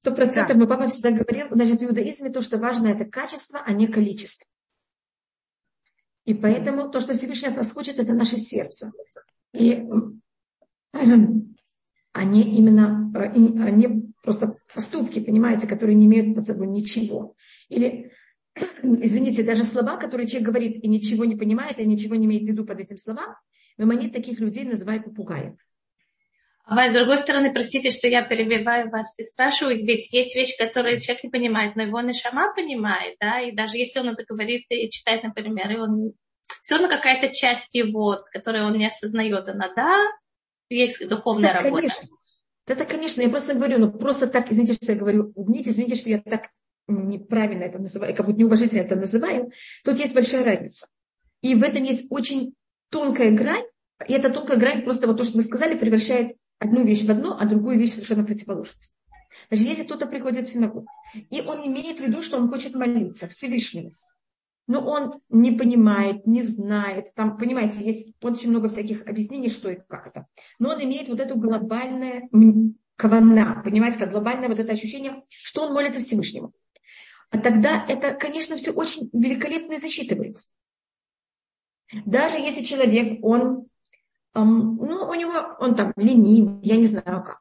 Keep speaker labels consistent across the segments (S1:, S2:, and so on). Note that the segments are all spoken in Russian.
S1: Сто процентов, мой папа всегда говорил, значит, в иудаизме то, что важно, это качество, а не количество. И поэтому то, что Всевышний от нас хочет, это наше сердце. И они именно, они просто поступки, понимаете, которые не имеют под собой ничего. Или, извините, даже слова, которые человек говорит и ничего не понимает, и ничего не имеет в виду под этим словам, мемонит таких людей называют попугаем.
S2: А с другой стороны, простите, что я перебиваю вас и спрашиваю, ведь есть вещи, которые человек не понимает, но его нишама понимает, да, и даже если он это говорит и читает, например, и он все равно какая-то часть его, которую он не осознает, она, да, есть духовная да, работа.
S1: Конечно. Это, конечно, я просто говорю, ну просто так, извините, что я говорю, извините, извините, что я так неправильно это называю, как будто неуважительно это называю, тут есть большая разница. И в этом есть очень тонкая грань, и эта тонкая грань просто вот то, что мы сказали, превращает одну вещь в одну, а другую вещь совершенно противоположность. Даже если кто-то приходит в синагогу, и он имеет в виду, что он хочет молиться Всевышнему, но он не понимает, не знает, там, понимаете, есть очень много всяких объяснений, что и как это. Но он имеет вот эту глобальное кавана, понимаете, как глобальное вот это ощущение, что он молится Всевышнему. А тогда это, конечно, все очень великолепно засчитывается. Даже если человек, он ну, у него, он там ленив, я не знаю как.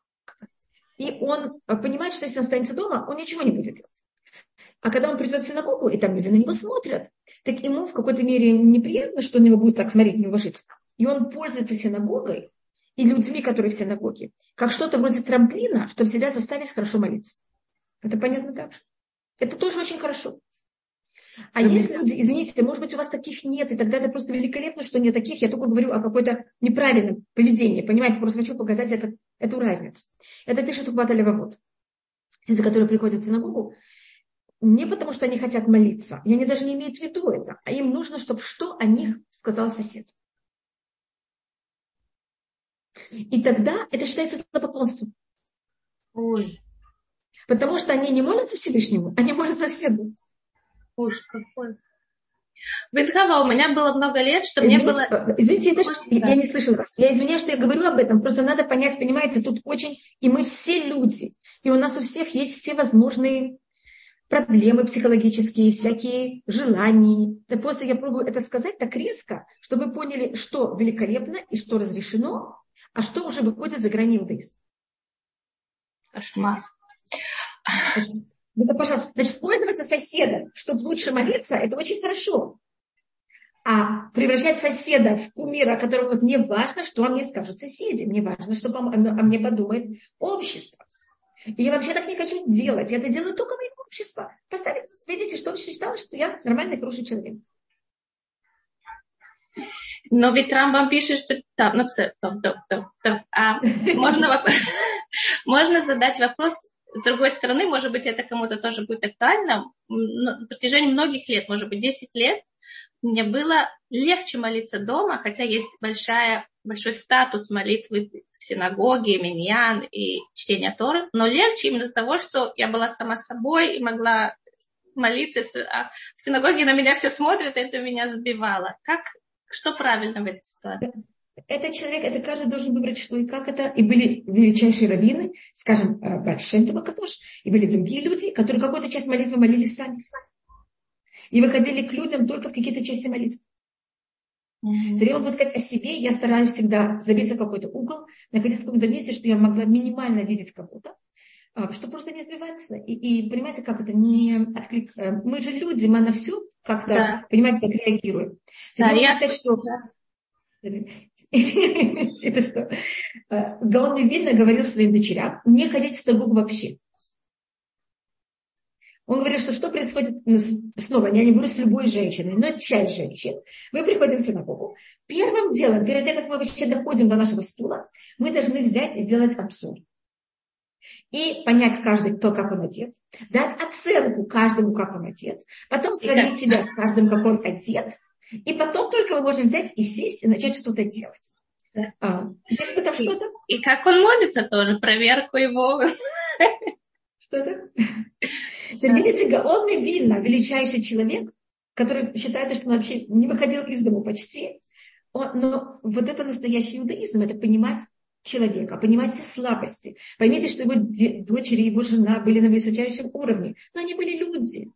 S1: И он э, понимает, что если он останется дома, он ничего не будет делать. А когда он придет в синагогу, и там люди на него смотрят, так ему в какой-то мере неприятно, что на него будут так смотреть неуважительно. И он пользуется синагогой и людьми, которые в синагоге, как что-то вроде трамплина, чтобы себя заставить хорошо молиться. Это понятно так же? Это тоже очень хорошо. А mm если люди, извините, может быть, у вас таких нет, и тогда это просто великолепно, что нет таких, я только говорю о какой-то неправильном поведении, понимаете, просто хочу показать этот, эту разницу. Это пишет Убата Левовод. Те, которые приходят в синагогу, не потому, что они хотят молиться, и они даже не имеют в виду это, а им нужно, чтобы что о них сказал сосед. И тогда это считается поклонством. Ой. Потому что они не молятся Всевышнему, они молятся соседу.
S2: Ужас какой. Бетхава, у меня было много лет, что извините, мне было...
S1: Извините, это, я не слышала вас. Я извиняюсь, что я говорю об этом. Просто надо понять, понимаете, тут очень... И мы все люди. И у нас у всех есть все возможные проблемы психологические, всякие желания. Да просто я пробую это сказать так резко, чтобы вы поняли, что великолепно и что разрешено, а что уже выходит за грани иудаизма.
S2: Кошмар.
S1: Это, пожалуйста, значит, пользоваться соседом, чтобы лучше молиться, это очень хорошо. А превращать соседа в кумира, которому вот мне важно, что о мне скажут соседи, мне важно, что о мне подумает общество. И я вообще так не хочу делать. Я это делаю только моим обществом. Поставить, видите, что общество считало, что я нормальный, хороший человек.
S2: Но ведь Рамбам пишет, что... Там, ну, там, там, там, там. А, можно, можно задать вопрос, с другой стороны, может быть, это кому-то тоже будет актуально. На протяжении многих лет, может быть, 10 лет, мне было легче молиться дома, хотя есть большая, большой статус молитвы в синагоге, миньян и чтения Торы, но легче именно из-за того, что я была сама собой и могла молиться, а в синагоге на меня все смотрят, и это меня сбивало. Как, что правильно в этой ситуации?
S1: Этот человек, это каждый должен выбрать, что и как это. И были величайшие раввины, скажем, э, Батшентова Катош, и были другие люди, которые какую-то часть молитвы молились сами. И выходили к людям только в какие-то части молитвы. Mm-hmm. Я могу сказать о себе, я стараюсь всегда забиться в какой-то угол, находиться в каком-то месте, что я могла минимально видеть кого-то, а, чтобы просто не сбиваться. И, и понимаете, как это не отклик. Э, мы же люди, мы на все как-то, да. понимаете, как реагируем. Да, я могу сказать, что это что? Гаон видно говорил своим дочерям, не ходить в синагогу вообще. Он говорит, что что происходит, снова, я не говорю с любой женщиной, но часть женщин. Мы приходим в синагогу. Первым делом, перед тем, как мы вообще доходим до нашего стула, мы должны взять и сделать обзор. И понять каждый, кто как он одет. Дать оценку каждому, как он одет. Потом сравнить себя с каждым, как он одет. И потом только мы можем взять и сесть и начать что-то делать. Да. А,
S2: если там что-то... И как он молится тоже, проверку его.
S1: Что-то? Видите, Гаон Вильна, величайший человек, который считает, что он вообще не выходил из дома почти. Он, но вот это настоящий иудаизм, это понимать человека, понимать все слабости. Поймите, что его дочери, его жена были на высочайшем уровне, но они были люди.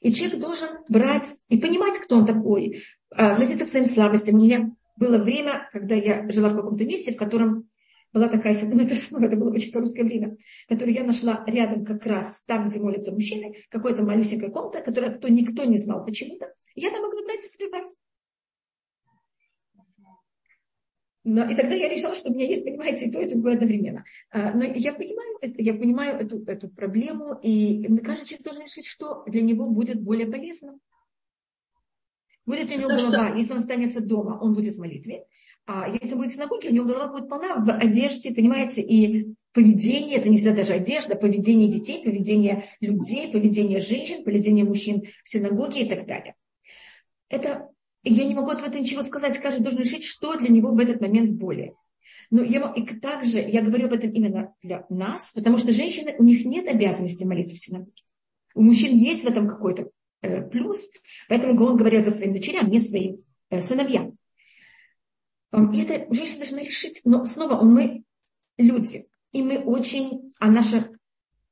S1: И человек должен брать и понимать, кто он такой, а, относиться к своим слабостям. У меня было время, когда я жила в каком-то месте, в котором была такая это, ну, это было очень короткое время, которое я нашла рядом как раз там, где молятся мужчины, какой-то малюсенькая комната, которая кто, никто не знал почему-то. Я там могла брать и сбивать. Но, и тогда я решила, что у меня есть, понимаете, и то, и другое одновременно. А, но я понимаю, это, я понимаю эту, эту проблему, и кажется, человек должен решить, что для него будет более полезно. Будет ли у него То, голова, что... если он останется дома, он будет в молитве. А если он будет в синагоге, у него голова будет полна в одежде, понимаете, и поведение, это не всегда даже одежда, поведение детей, поведение людей, поведение женщин, поведение мужчин в синагоге и так далее. Это я не могу от этого ничего сказать, каждый должен решить, что для него в этот момент более. Но я, и также я говорю об этом именно для нас, потому что женщины, у них нет обязанности молиться в синагоге. У мужчин есть в этом какой-то э, плюс, поэтому он говорит это своим дочерям, не своим э, сыновьям. И это женщина должна решить. Но снова мы люди, и мы очень, а наше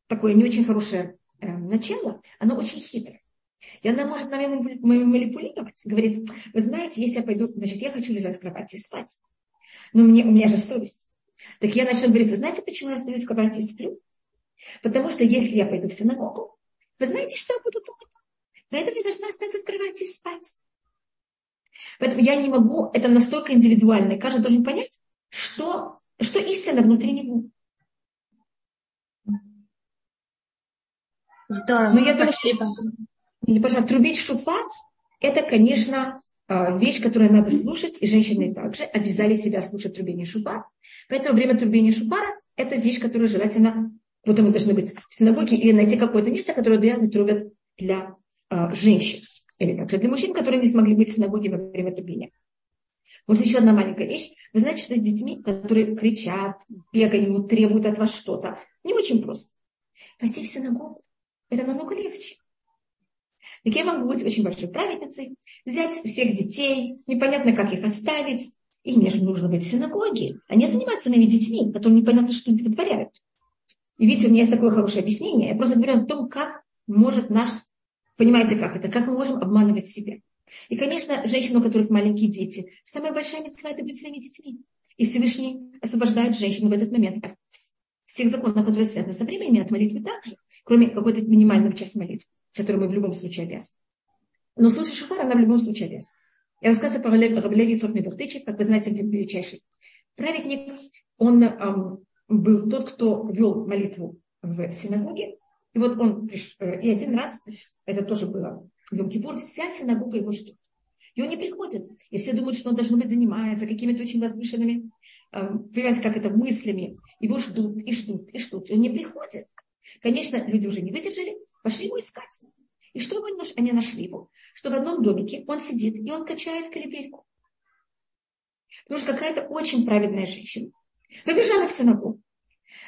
S1: такое не очень хорошее э, начало, оно очень хитрое. И она может нами манипулировать, говорит, вы знаете, если я пойду, значит, я хочу лежать в кровати и спать. Но мне, у меня же совесть. Так я начну говорить, вы знаете, почему я остаюсь в кровати и сплю? Потому что если я пойду в синагогу, вы знаете, что я буду думать? Поэтому я должна остаться в кровати и спать. Поэтому я не могу, это настолько индивидуально, и каждый должен понять, что, что истина внутри него.
S2: Здорово, Но я спасибо.
S1: Думаю, или, пожалуйста, трубить шуфар – это, конечно, а, вещь, которую надо слушать, и женщины также обязали себя слушать трубение шуфара. Поэтому время трубения шуфара – это вещь, которую желательно, вот мы должны быть в синагоге или найти какое-то место, которое обязаны трубят для а, женщин. Или также для мужчин, которые не смогли быть в синагоге во время трубения. Вот еще одна маленькая вещь. Вы знаете, что с детьми, которые кричат, бегают, требуют от вас что-то, не очень просто. Пойти в синагогу – это намного легче. Так я могу быть очень большой праведницей, взять всех детей, непонятно, как их оставить, и мне же нужно быть в синагоге, а не заниматься моими детьми, которые непонятно, что они вытворяют. И видите, у меня есть такое хорошее объяснение. Я просто говорю о том, как может наш... Понимаете, как это? Как мы можем обманывать себя? И, конечно, женщины, у которых маленькие дети, самая большая мецва – это быть своими детьми. И Всевышний освобождает женщину в этот момент от всех законов, которые связаны со временем, от молитвы также, кроме какой-то минимального часа молитвы которую мы в любом случае обязаны. Но слушать шуфар она в любом случае обязана. Я рассказываю про Рабелеви Ицхак Мебертычев, как вы знаете, величайший праведник. Он эм, был тот, кто вел молитву в синагоге. И вот он э, и один раз, это тоже было в Йом-Кипур, вся синагога его ждет. И он не приходит. И все думают, что он должен быть занимается какими-то очень возвышенными, понимаете, как это, мыслями. Его ждут и ждут и ждут. И он не приходит. Конечно, люди уже не выдержали, пошли его искать. И что они нашли его? Что в одном домике он сидит, и он качает колыбельку. Потому что какая-то очень праведная женщина побежала в синагогу,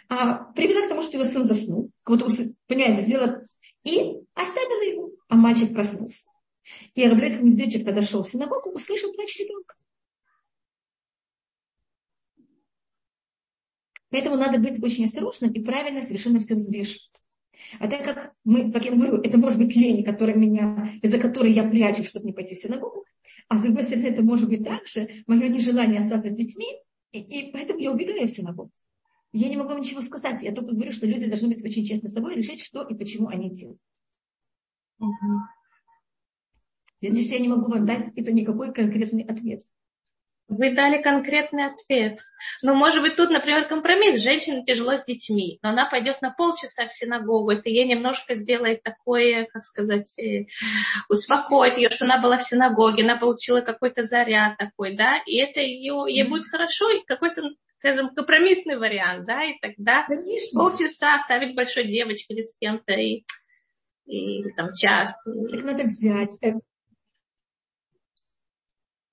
S1: а, привела к тому, что его сын заснул, как будто, понимаете, сделала, и оставила его, а мальчик проснулся. И Раблецкий Медведчик, когда шел в синагогу, услышал плач ребенка. Поэтому надо быть очень осторожным и правильно совершенно все взвешивать. А так как мы, как я говорю, это может быть лень, которая меня, из-за которой я прячу, чтобы не пойти в синагогу, а с другой стороны, это может быть также мое нежелание остаться с детьми, и, и поэтому я убегаю в синагогу. Я не могу вам ничего сказать, я только говорю, что люди должны быть очень честны с собой и решить, что и почему они делают. Угу. Здесь я не могу вам дать это никакой конкретный ответ.
S2: Вы дали конкретный ответ. Но может быть тут, например, компромисс. Женщине тяжело с детьми, но она пойдет на полчаса в синагогу. Это ей немножко сделает такое, как сказать, э, успокоит ее, что она была в синагоге, она получила какой-то заряд такой, да, и это ее, ей будет хорошо, и какой-то скажем, компромиссный вариант, да, и тогда Конечно. полчаса оставить большой девочке или с кем-то, и, и там час.
S1: Так надо взять. Э,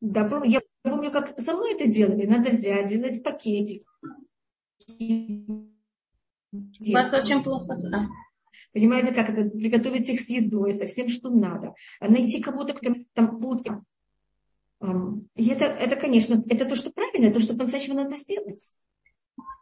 S1: да, я помню, как со мной это делали. Надо взять, делать пакетик.
S2: У вас очень плохо, да.
S1: Понимаете, как это, приготовить их с едой, со всем, что надо. А найти кого-то, кто там будет. И это, это, конечно, это то, что правильно, то, что по-настоящему надо сделать.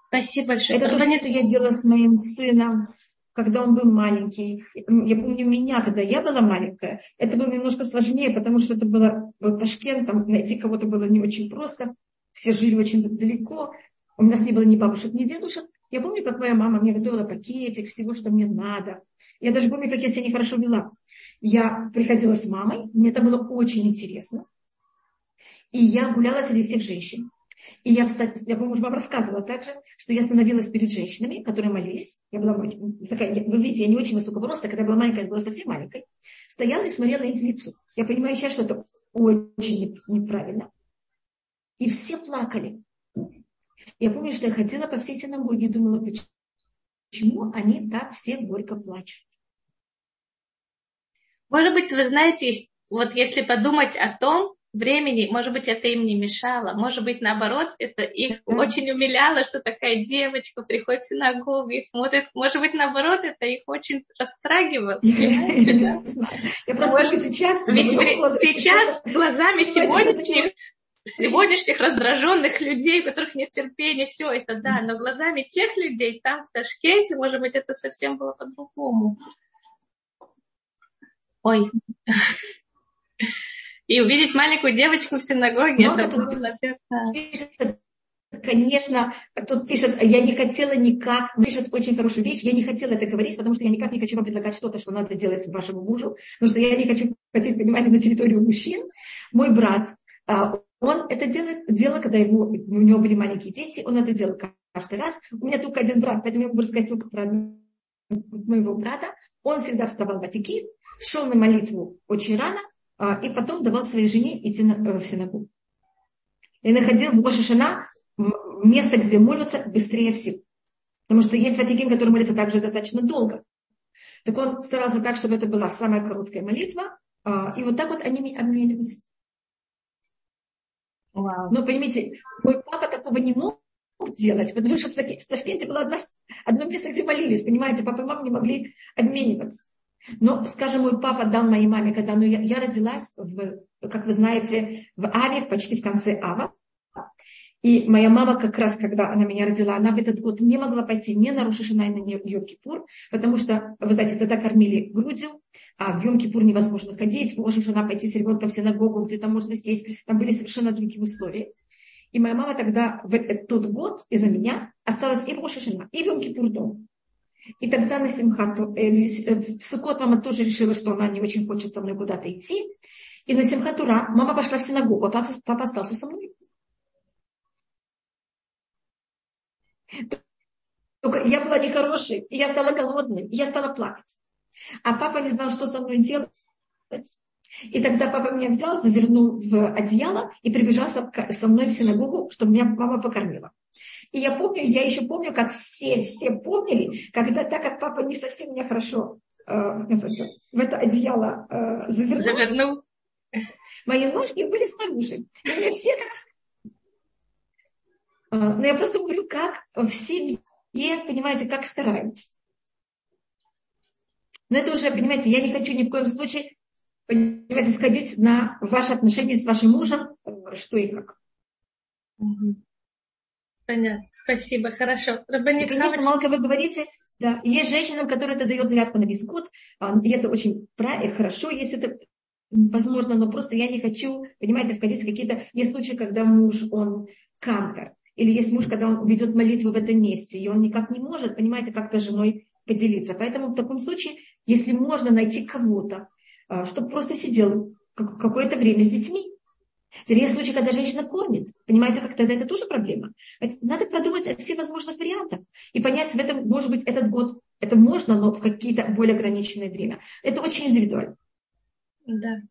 S2: Спасибо большое.
S1: Это то, что я делала с моим сыном, когда он был маленький. Я помню меня, когда я была маленькая, это было немножко сложнее, потому что это было был Ташкент, там найти кого-то было не очень просто. Все жили очень далеко. У нас не было ни бабушек, ни дедушек. Я помню, как моя мама мне готовила пакетик всего, что мне надо. Я даже помню, как я себя нехорошо вела. Я приходила с мамой, мне это было очень интересно. И я гуляла среди всех женщин. И я, я помню, вам рассказывала также, что я становилась перед женщинами, которые молились. Я была такая, вы видите, я не очень высокого роста, когда я была маленькая, я была совсем маленькой. Стояла и смотрела их в лицо. Я понимаю сейчас, что это очень неправильно. И все плакали. Я помню, что я ходила по всей синагоге и думала, почему они так все горько плачут.
S2: Может быть, вы знаете, вот если подумать о том, времени, может быть, это им не мешало, может быть, наоборот, это их да. очень умиляло, что такая девочка приходит в синагогу и смотрит, может быть, наоборот, это их очень растрагивало. Я просто сейчас... Ведь сейчас глазами сегодняшних сегодняшних раздраженных людей, у которых нет терпения, все это, да, но глазами тех людей там, в Ташкенте, может быть, это совсем было по-другому. Ой и увидеть маленькую девочку в синагоге. Много это было,
S1: пишет, конечно, тут пишет, я не хотела никак, пишет очень хорошую вещь, я не хотела это говорить, потому что я никак не хочу вам предлагать что-то, что надо делать вашему мужу, потому что я не хочу хотеть, понимаете, на территорию мужчин. Мой брат, а, он это делает, дело, когда ему, у него были маленькие дети, он это делал каждый раз. У меня только один брат, поэтому я могу рассказать только про моего брата. Он всегда вставал в Атикин, шел на молитву очень рано, и потом давал своей жене идти э, в синагогу. И находил в Рошашана место, где молятся быстрее всего. Потому что есть ватикин, который молится также достаточно долго. Так он старался так, чтобы это была самая короткая молитва. А, и вот так вот они обменивались. Wow. Но поймите, мой папа такого не мог делать, потому что в Ташкенте было одно, одно место, где молились, понимаете, папа и мама не могли обмениваться. Но, скажем, мой папа дал моей маме, когда ну, я, я родилась, в, как вы знаете, в Аве, почти в конце Ава. И моя мама как раз, когда она меня родила, она в этот год не могла пойти ни на Рошишина, ни на Йом-Кипур, потому что, вы знаете, тогда кормили грудью, а в Йом-Кипур невозможно ходить, в Рошишина пойти с ребенком в синагогу, где там можно сесть, там были совершенно другие условия. И моя мама тогда в тот год из-за меня осталась и в Рошишина, и в Йом-Кипур дома. И тогда на Симхату, э, э, в Сукот мама тоже решила, что она не очень хочет со мной куда-то идти. И на Симхатура мама пошла в синагогу, а папа, папа остался со мной. Только я была нехорошей, и я стала голодной, и я стала плакать. А папа не знал, что со мной делать. И тогда папа меня взял, завернул в одеяло и прибежал со мной в синагогу, чтобы меня мама покормила. И я помню, я еще помню, как все, все помнили, когда так как папа не совсем меня хорошо э, в это одеяло э, завернул, завернул. Мои ножки были снаружи. И мне все так... Э, но я просто говорю, как в семье, понимаете, как стараются. Но это уже, понимаете, я не хочу ни в коем случае, понимаете, входить на ваши отношения с вашим мужем, э, что и как.
S2: Понятно, спасибо, хорошо.
S1: Рабанит, и, конечно, Малка, вы говорите, да, есть женщинам, которые это дает зарядку на весь год, а, и это очень правильно, хорошо, если это возможно, но просто я не хочу, понимаете, входить в какие-то... Есть случаи, когда муж, он кантор, или есть муж, когда он ведет молитву в этом месте, и он никак не может, понимаете, как-то с женой поделиться. Поэтому в таком случае, если можно найти кого-то, а, чтобы просто сидел какое-то время с детьми, Теперь есть случаи, когда женщина кормит. Понимаете, как тогда это тоже проблема. Надо продумать все возможных вариантов и понять, в этом, может быть, этот год это можно, но в какие-то более ограниченное время. Это очень индивидуально.
S2: Да.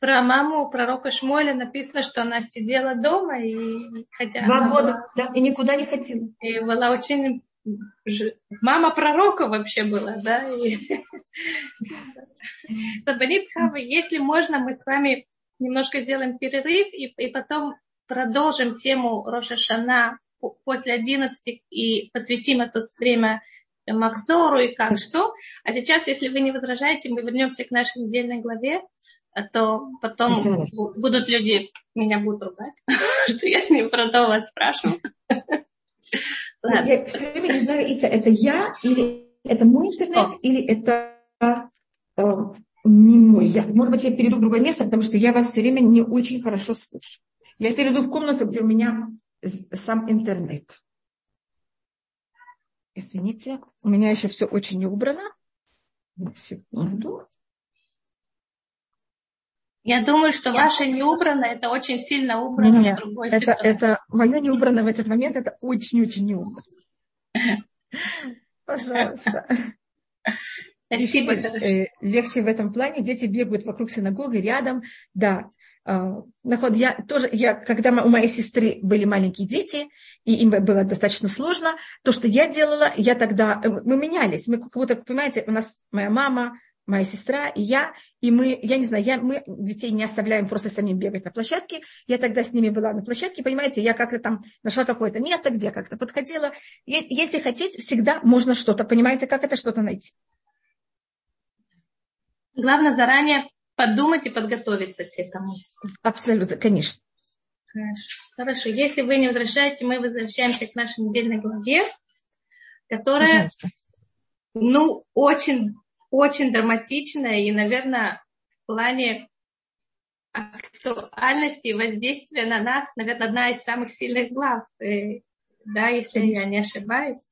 S2: Про маму пророка Шмоля написано, что она сидела дома и
S1: хотя Два года, была, да, и никуда не ходила.
S2: И была очень мама пророка вообще была, да. И... Рабанит Хава, если можно, мы с вами немножко сделаем перерыв и, и потом продолжим тему Роша Шана после 11 и посвятим это время Махзору и как что. А сейчас, если вы не возражаете, мы вернемся к нашей недельной главе, а то потом будут люди меня будут ругать, что я не про то вас спрашиваю.
S1: Я все время не знаю, это, это я, или это мой интернет, или это э, не мой. Я, может быть, я перейду в другое место, потому что я вас все время не очень хорошо слышу. Я перейду в комнату, где у меня сам интернет. Извините, у меня еще все очень не убрано. Секунду.
S2: Я думаю, что Я... ваше не убрано, это очень сильно убрано
S1: Нет, в другой это, это мое не убрано в этот момент, это очень-очень не убрано. Пожалуйста. Спасибо. Э, легче в этом плане. Дети бегают вокруг синагоги, рядом. Да, а, я тоже, я, когда у моей сестры были маленькие дети, и им было достаточно сложно, то, что я делала, я тогда, э, мы менялись, мы как будто, понимаете, у нас моя мама, моя сестра и я, и мы, я не знаю, я, мы детей не оставляем просто самим бегать на площадке, я тогда с ними была на площадке, понимаете, я как-то там нашла какое-то место, где как-то подходила. Если хотеть, всегда можно что-то, понимаете, как это что-то найти.
S2: Главное заранее подумать и подготовиться к этому.
S1: Абсолютно, конечно.
S2: Хорошо. Если вы не возвращаете, мы возвращаемся к нашей недельной главе, которая, Пожалуйста. ну, очень, очень драматичная и, наверное, в плане актуальности и воздействия на нас, наверное, одна из самых сильных глав, э, да, если я не ошибаюсь.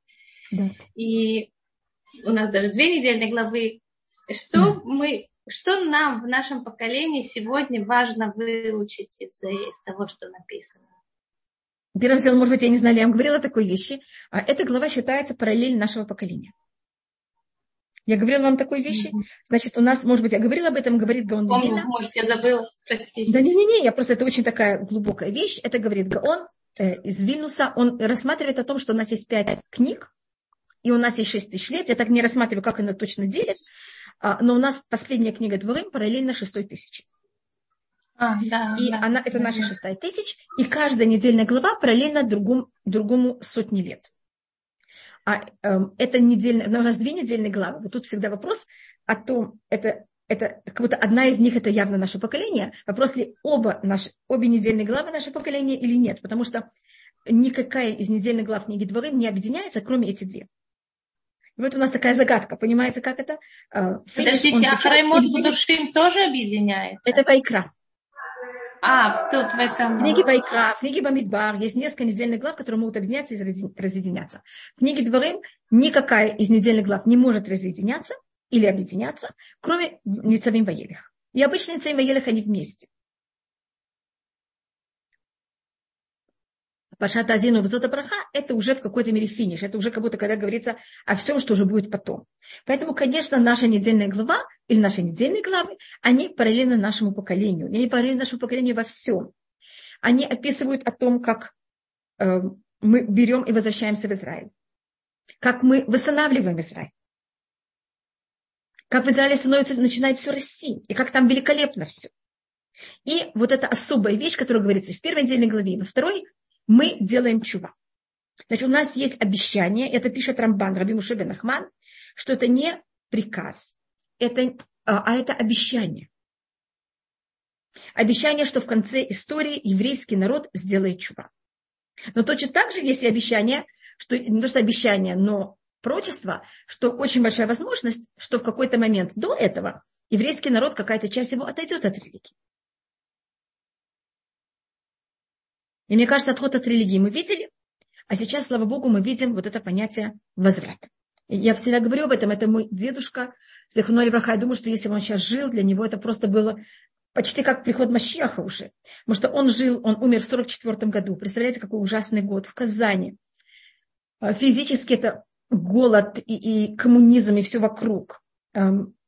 S2: Да. И у нас даже две недельные главы. Что мы что нам в нашем поколении сегодня важно выучить из, из того, что написано?
S1: Первым делом, может быть, я не знала, я вам говорила такой вещи. А эта глава считается параллель нашего поколения. Я говорила вам такой вещи. Значит, у нас, может быть, я говорила об этом, говорит Гаон
S2: Помню, может, я забыла, простите.
S1: Да не-не-не, я просто, это очень такая глубокая вещь. Это говорит Гаон э, из Вильнуса. Он рассматривает о том, что у нас есть пять книг, и у нас есть шесть тысяч лет. Я так не рассматриваю, как она точно делит. А, но у нас последняя книга Дворым параллельно шестой тысячи. А, да, и да, она, это да, наша да. шестая тысяч, и каждая недельная глава параллельно другому, другому сотни лет. А э, это недельная, у нас две недельные главы. Вот тут всегда вопрос о том, это, это как будто одна из них это явно наше поколение. Вопрос ли оба наши, обе недельные главы наше поколение или нет, потому что никакая из недельных глав книги Дворым не объединяется, кроме эти две. И вот у нас такая загадка, понимаете, как это?
S2: А, финиш, Подождите, а Храймот Будушим тоже объединяет?
S1: Это Вайкра.
S2: А, тут в этом...
S1: В книге Вайкра, в книге Бамидбар есть несколько недельных глав, которые могут объединяться и разъединяться. В книге Дворым никакая из недельных глав не может разъединяться или объединяться, кроме Ницавим Ваелих. И обычно Ницавим Ваелих они вместе. Пашат Азину Взота Браха, это уже в какой-то мере финиш. Это уже как будто когда говорится о всем, что уже будет потом. Поэтому, конечно, наша недельная глава или наши недельные главы, они параллельны нашему поколению. Они параллельны нашему поколению во всем. Они описывают о том, как э, мы берем и возвращаемся в Израиль. Как мы восстанавливаем Израиль. Как в Израиле становится, начинает все расти. И как там великолепно все. И вот эта особая вещь, которая говорится в первой недельной главе во второй, мы делаем чува. Значит, у нас есть обещание, это пишет Рамбан, Раби Мушебен Ахман, что это не приказ, это, а, а это обещание. Обещание, что в конце истории еврейский народ сделает чува. Но точно так же есть и обещание, что не то что обещание, но прочество, что очень большая возможность, что в какой-то момент до этого еврейский народ, какая-то часть его отойдет от религии. И мне кажется, отход от религии мы видели, а сейчас, слава Богу, мы видим вот это понятие возврат. Я всегда говорю об этом, это мой дедушка, Зехуной Враха, я думаю, что если бы он сейчас жил, для него это просто было почти как приход Мащиаха уже. Потому что он жил, он умер в 44 году. Представляете, какой ужасный год в Казани. А, физически это голод и, и коммунизм, и все вокруг.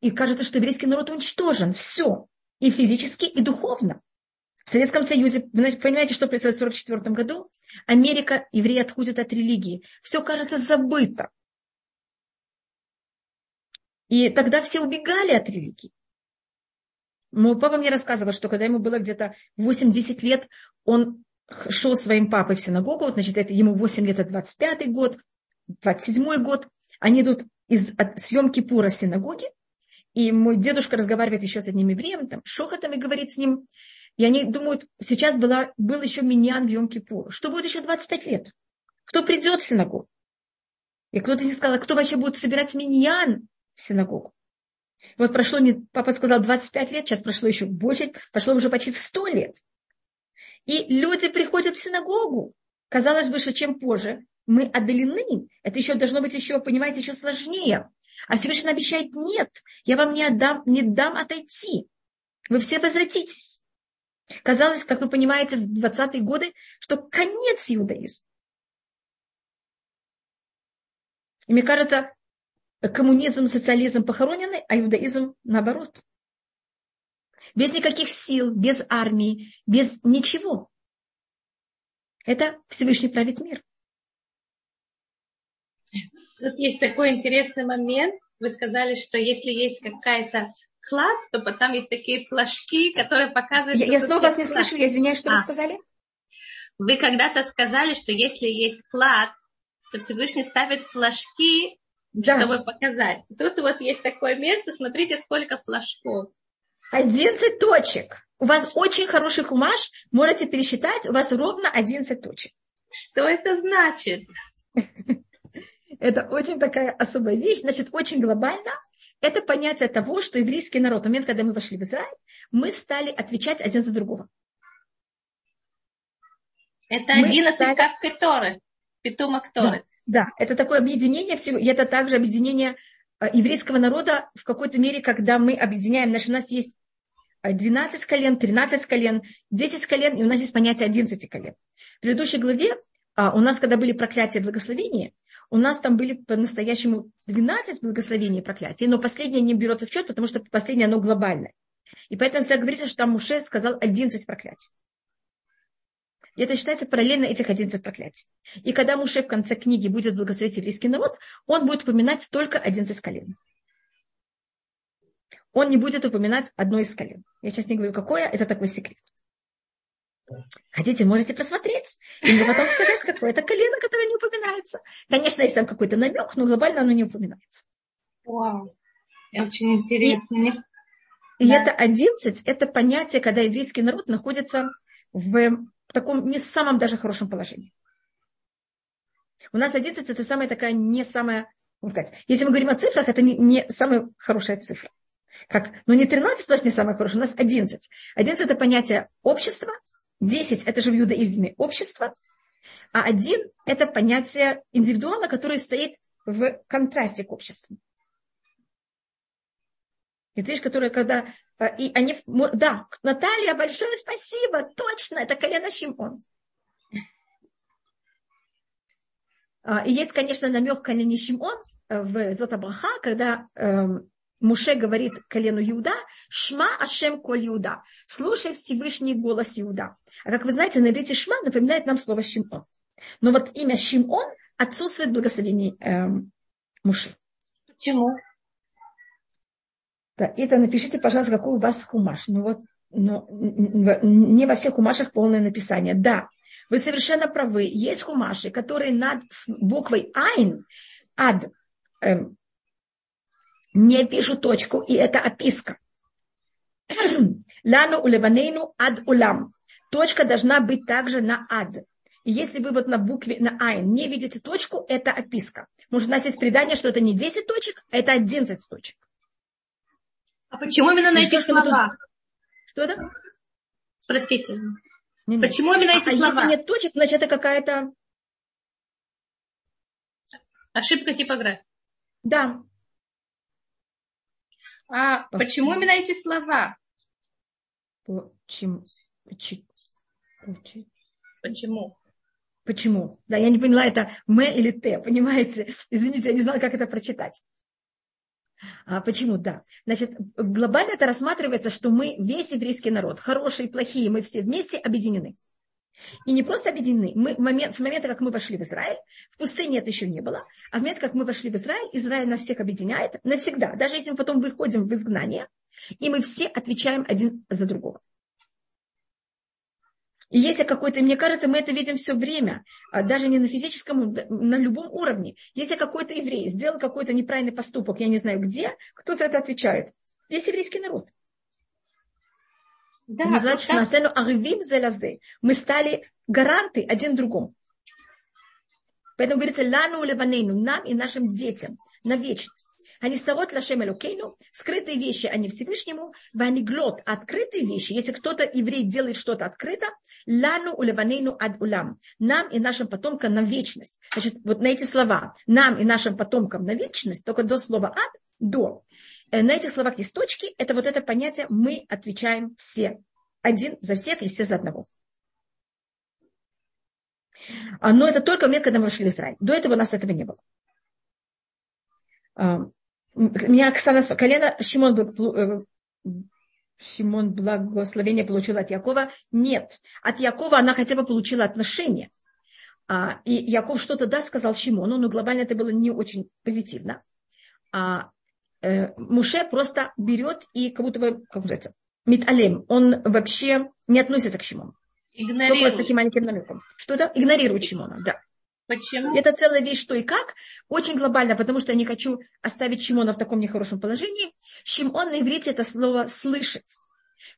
S1: И кажется, что еврейский народ уничтожен. Все. И физически, и духовно. В Советском Союзе, вы понимаете, что происходит в 1944 году? Америка, евреи отходят от религии. Все кажется забыто. И тогда все убегали от религии. Мой папа мне рассказывал, что когда ему было где-то 8-10 лет, он шел своим папой в синагогу, значит, это ему 8 лет, это 25 год, 27 год. Они идут из съемки Пура синагоги, и мой дедушка разговаривает еще с одним евреем, там, шохотом и говорит с ним, и они думают, сейчас была, был еще миньян в Йом-Кипур. Что будет еще 25 лет? кто придет в синагогу. И кто-то не сказал, а кто вообще будет собирать миньян в синагогу. Вот прошло, не, папа сказал, 25 лет, сейчас прошло еще больше, прошло уже почти 100 лет. И люди приходят в синагогу. Казалось бы, что чем позже мы отдалены, это еще должно быть еще, понимаете, еще сложнее. А Всевышний обещает, нет, я вам не, отдам, не дам отойти. Вы все возвратитесь. Казалось, как вы понимаете, в 20-е годы, что конец иудаизма. И мне кажется, коммунизм, социализм похоронены, а иудаизм наоборот. Без никаких сил, без армии, без ничего. Это Всевышний правит мир.
S2: Тут есть такой интересный момент. Вы сказали, что если есть какая-то клад, то потом есть такие флажки, которые показывают...
S1: Я, я снова вас не слышу, я извиняюсь, что а. вы сказали?
S2: Вы когда-то сказали, что если есть клад, то Всевышний ставит флажки, да. чтобы показать. Тут вот есть такое место, смотрите, сколько флажков.
S1: 11 точек. У вас очень хороший хумаш, можете пересчитать, у вас ровно 11 точек.
S2: Что это значит?
S1: Это очень такая особая вещь, значит, очень глобально. Это понятие того, что еврейский народ, в момент, когда мы вошли в Израиль, мы стали отвечать один за другого.
S2: Это 11 стали... как Кеторы, питомок Торы.
S1: Да, да, это такое объединение всего, и это также объединение э, еврейского народа в какой-то мере, когда мы объединяем, значит, у нас есть 12 колен, 13 колен, 10 колен, и у нас есть понятие 11 колен. В предыдущей главе а, у нас, когда были проклятия и благословения, у нас там были по-настоящему 12 благословений и проклятий, но последнее не берется в счет, потому что последнее оно глобальное. И поэтому всегда говорится, что там Муше сказал 11 проклятий. И это считается параллельно этих 11 проклятий. И когда Муше в конце книги будет благословить еврейский народ, он будет упоминать только 11 колен. Он не будет упоминать одно из колен. Я сейчас не говорю, какое, это такой секрет. Хотите, можете просмотреть. И мне потом сказать, какое это колено, которое не упоминается. Конечно, есть там какой-то намек, но глобально оно не упоминается.
S2: Вау. Очень интересно. И,
S1: и да. это 11, это понятие, когда еврейский народ находится в таком не самом даже хорошем положении. У нас 11 это самая такая не самая, если мы говорим о цифрах, это не, не самая хорошая цифра. Как, ну не 13 у нас не самое хорошее, у нас 11. 11 это понятие общества, 10 – это же в иудаизме общество, а один – это понятие индивидуала, который стоит в контрасте к обществу. Это вещь, которая когда... Э, и они, да, Наталья, большое спасибо, точно, это колено Шимон. А, и есть, конечно, намек колени Шимон э, в Зотабраха, когда эм, Муше говорит колену Иуда, «Шма Ашем коль Иуда». Слушай Всевышний голос Иуда. А как вы знаете, на иврите «шма» напоминает нам слово «Шимон». Но вот имя «Шимон» отсутствует в благословении эм, Муше.
S2: Почему?
S1: Да, это напишите, пожалуйста, какой у вас хумаш. Ну вот, но не во всех хумашах полное написание. Да, вы совершенно правы. Есть хумаши, которые над буквой «айн» ад эм, не вижу точку, и это описка. Лану улеванейну ад улам. Точка должна быть также на ад. И если вы вот на букве, на айн не видите точку, это описка. Может, у нас есть предание, что это не 10 точек, а это 11 точек.
S2: А почему именно на этих словах? Тут...
S1: Что это?
S2: Простите. Не, Почему именно эти
S1: а,
S2: слова?
S1: А если нет точек, значит, это какая-то...
S2: Ошибка типографии.
S1: Да.
S2: А почему именно эти слова?
S1: Почему?
S2: Почему?
S1: Почему? Да, я не поняла, это М или Т, понимаете? Извините, я не знала, как это прочитать. А почему? Да. Значит, глобально это рассматривается, что мы весь еврейский народ, хорошие, плохие, мы все вместе объединены. И не просто объединены. Мы, момент, с момента, как мы вошли в Израиль, в пустыне это еще не было, а в момент, как мы вошли в Израиль, Израиль нас всех объединяет навсегда. Даже если мы потом выходим в изгнание, и мы все отвечаем один за другого. И если какой-то, мне кажется, мы это видим все время, а даже не на физическом, на любом уровне. Если какой-то еврей сделал какой-то неправильный поступок, я не знаю где, кто за это отвечает? Весь еврейский народ. Да, значит, да. Мы стали гаранты один другому. Поэтому говорится, лану леванейну, нам и нашим детям на вечность. Они сарот лашем элокейну, скрытые вещи, они Всевышнему, ваниглот, открытые вещи, если кто-то, еврей, делает что-то открыто, лану улеванейну ад улам, нам и нашим потомкам на вечность. Значит, вот на эти слова, нам и нашим потомкам на вечность, только до слова ад, до. Э, на этих словах есть точки, это вот это понятие, мы отвечаем все. Один за всех и все за одного. А, но это только момент, когда мы вошли в Израиль. До этого у нас этого не было. А, меня Оксана с колена, Шимон, э, Шимон благословение получил от Якова. Нет, от Якова она хотя бы получила отношение. А, и Яков что-то да сказал Шимону, но глобально это было не очень позитивно. Э, Муше просто берет и как будто бы, как называется, Миталем, он вообще не относится к Шимону. Игнорирует. Только с таким маленьким намеком. Что да? Игнорирует Шимона, да.
S2: Почему?
S1: Это целая вещь, что и как. Очень глобально, потому что я не хочу оставить Шимона в таком нехорошем положении. Шимон на иврите это слово «слышать».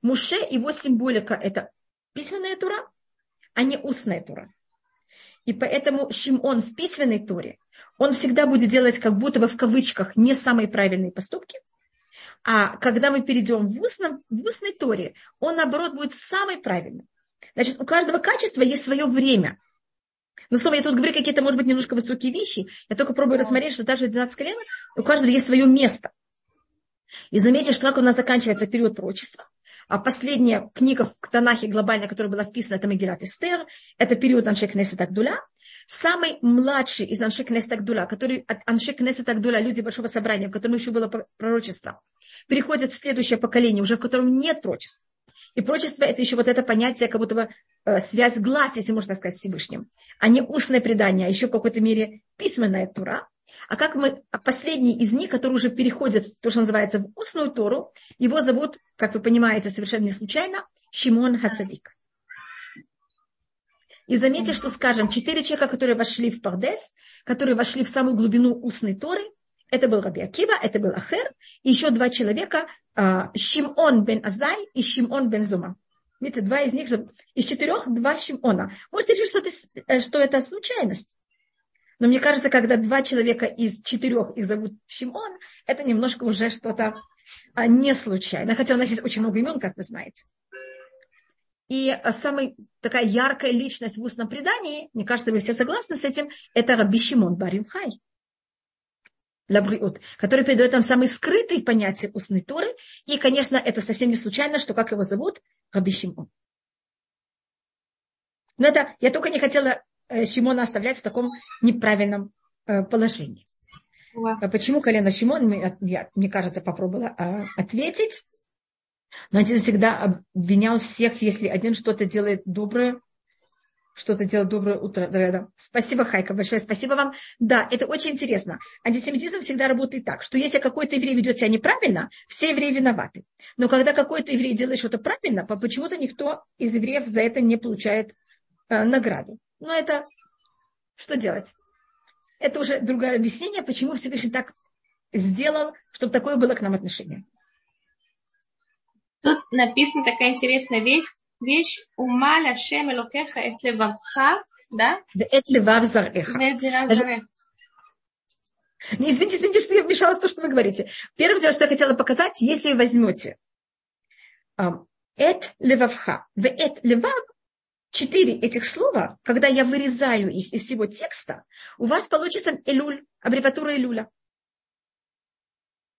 S1: Муше, его символика – это письменная тура, а не устная тура. И поэтому Шимон в письменной туре, он всегда будет делать как будто бы в кавычках не самые правильные поступки. А когда мы перейдем в, устном, в устной туре, он, наоборот, будет самый правильный. Значит, у каждого качества есть свое время – но слово, я тут говорю какие-то, может быть, немножко высокие вещи. Я только пробую рассмотреть, что даже 12 колен, у каждого есть свое место. И заметьте, что как у нас заканчивается период пророчества. А последняя книга в Танахе глобальная, которая была вписана, это Мегилат Эстер. Это период Аншек Несет Агдуля. Самый младший из Аншек Несет Агдуля, который от Агдуля, люди Большого Собрания, в котором еще было пророчество, переходят в следующее поколение, уже в котором нет пророчества. И прочество – это еще вот это понятие, как будто бы э, связь глаз, если можно сказать, с Всевышним, а не устное предание, а еще в какой-то мере письменная тура. А как мы, а последний из них, который уже переходит то, что называется, в устную Тору, его зовут, как вы понимаете, совершенно не случайно, Шимон Хацадик. И заметьте, что, скажем, четыре человека, которые вошли в Пардес, которые вошли в самую глубину устной Торы, это был Раби Акива, это был Ахер, и еще два человека, а, Шимон бен Азай и Шимон бен Зума. Видите, два из них, из четырех два Шимона. Можете решить, что это, э, что это случайность. Но мне кажется, когда два человека из четырех их зовут Шимон, это немножко уже что-то а, не случайно. Хотя у нас есть очень много имен, как вы знаете. И а, самая такая яркая личность в устном предании, мне кажется, вы все согласны с этим, это Раби Шимон Баримхай лабриут, который передает нам самые скрытые понятия устной Торы. И, конечно, это совсем не случайно, что как его зовут, Раби Шимон. Но это я только не хотела э, Шимона оставлять в таком неправильном э, положении. Wow. Почему колено Шимон, мне кажется, попробовала а, ответить. Но один всегда обвинял всех, если один что-то делает доброе, что-то делать. Доброе утро, Дреда. Спасибо, Хайка, большое спасибо вам. Да, это очень интересно. Антисемитизм всегда работает так, что если какой-то еврей ведет себя неправильно, все евреи виноваты. Но когда какой-то еврей делает что-то правильно, почему-то никто из евреев за это не получает э, награду. Но это что делать? Это уже другое объяснение, почему Всевышний так сделал, чтобы такое было к нам отношение.
S2: Тут написана такая интересная вещь вещь «Ума Ляшем Элокеха эт левавха», да?
S1: Эт левав зареха. Не, извините, извините, что я вмешалась в то, что вы говорите. Первое дело, что я хотела показать, если возьмете эт левавха, в эт левав, четыре этих слова, когда я вырезаю их из всего текста, у вас получится элюль, аббревиатура элюля.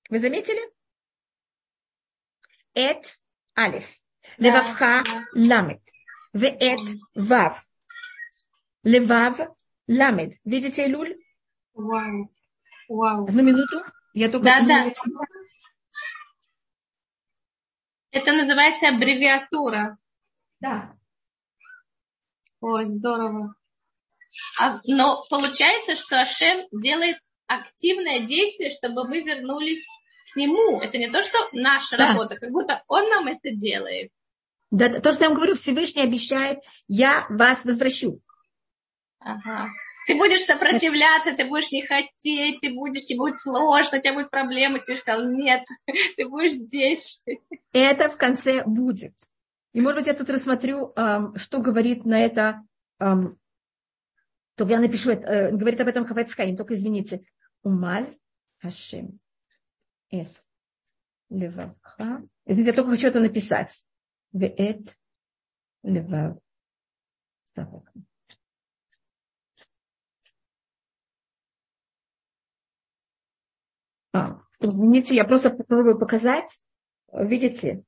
S1: Вы Эт алиф. Левавха ламет. Вет вав. Левав ламет. Видите, Люль?
S2: Вау. Вау.
S1: Одну минуту. Я только...
S2: Да, да. Это называется аббревиатура.
S1: Да.
S2: Ой, здорово. А, но получается, что Ашем делает активное действие, чтобы вы вернулись к нему. Это не то, что наша да. работа, как будто он нам это делает.
S1: Да, то, что я вам говорю, Всевышний обещает, я вас возвращу.
S2: Ага. Ты будешь сопротивляться, ты будешь не хотеть, ты будешь, тебе будет сложно, у тебя будут проблемы. Тебе сказал, нет, ты будешь здесь.
S1: Это в конце будет. И, может быть, я тут рассмотрю, что говорит на это Только я напишу, э, говорит об этом Хаим, только извините. Умаль Хашем. Эт. Левавха. Извините, я только хочу это написать. Веэт. Левав. А, извините, я просто попробую показать. Видите?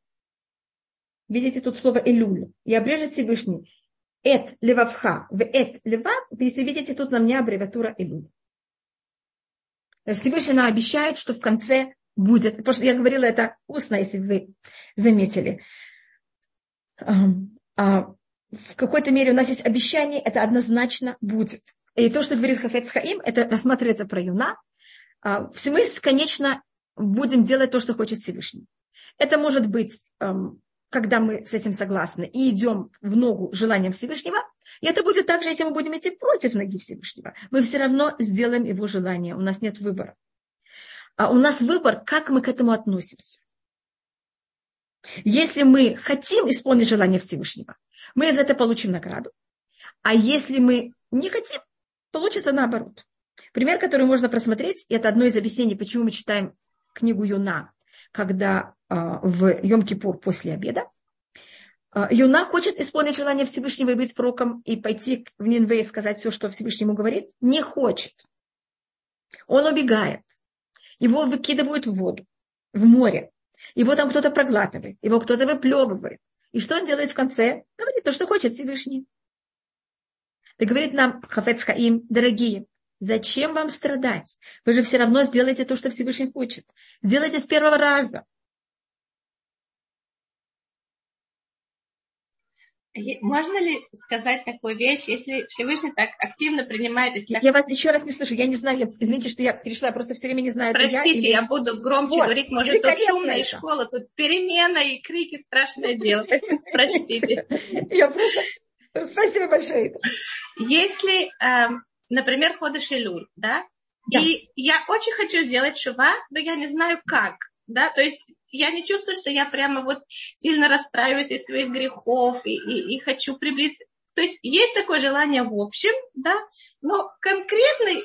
S1: Видите тут слово Элюль. Я ближе Всевышний. Эт левавха, в эт левав, если видите, тут на мне аббревиатура Элюль. Всевышний нам обещает, что в конце будет. Потому что я говорила это устно, если вы заметили. А в какой-то мере у нас есть обещание, это однозначно будет. И то, что говорит Хафец Хаим, это рассматривается про юна. А, мы, конечно, будем делать то, что хочет Всевышний. Это может быть когда мы с этим согласны и идем в ногу желанием Всевышнего, и это будет так же, если мы будем идти против ноги Всевышнего. Мы все равно сделаем его желание, у нас нет выбора. А у нас выбор, как мы к этому относимся. Если мы хотим исполнить желание Всевышнего, мы за это получим награду. А если мы не хотим, получится наоборот. Пример, который можно просмотреть, это одно из объяснений, почему мы читаем книгу Юна, когда а, в Йом-Кипур после обеда. А, Юна хочет исполнить желание Всевышнего и быть пророком и пойти в Нинве и сказать все, что Всевышнему говорит. Не хочет. Он убегает. Его выкидывают в воду, в море. Его там кто-то проглатывает, его кто-то выплевывает. И что он делает в конце? Говорит то, что хочет Всевышний. И говорит нам Хафец Хаим, дорогие, зачем вам страдать? Вы же все равно сделаете то, что Всевышний хочет. Сделайте с первого раза.
S2: Можно ли сказать такую вещь, если Всевышний так активно принимает... Если...
S1: Я вас еще раз не слышу, я не знаю, извините, что я перешла, я просто все время не знаю.
S2: Простите, я, или... я буду громче вот, говорить, может, тут шумная это. школа, тут перемена и крики, страшное дело. Простите.
S1: Я просто... Спасибо большое.
S2: Если, эм, например, ходишь Илюль, да, и я очень хочу сделать шува, но я не знаю как, да, то есть я не чувствую, что я прямо вот сильно расстраиваюсь из своих грехов и, и, и хочу приблизиться. То есть есть такое желание в общем, да, но конкретный,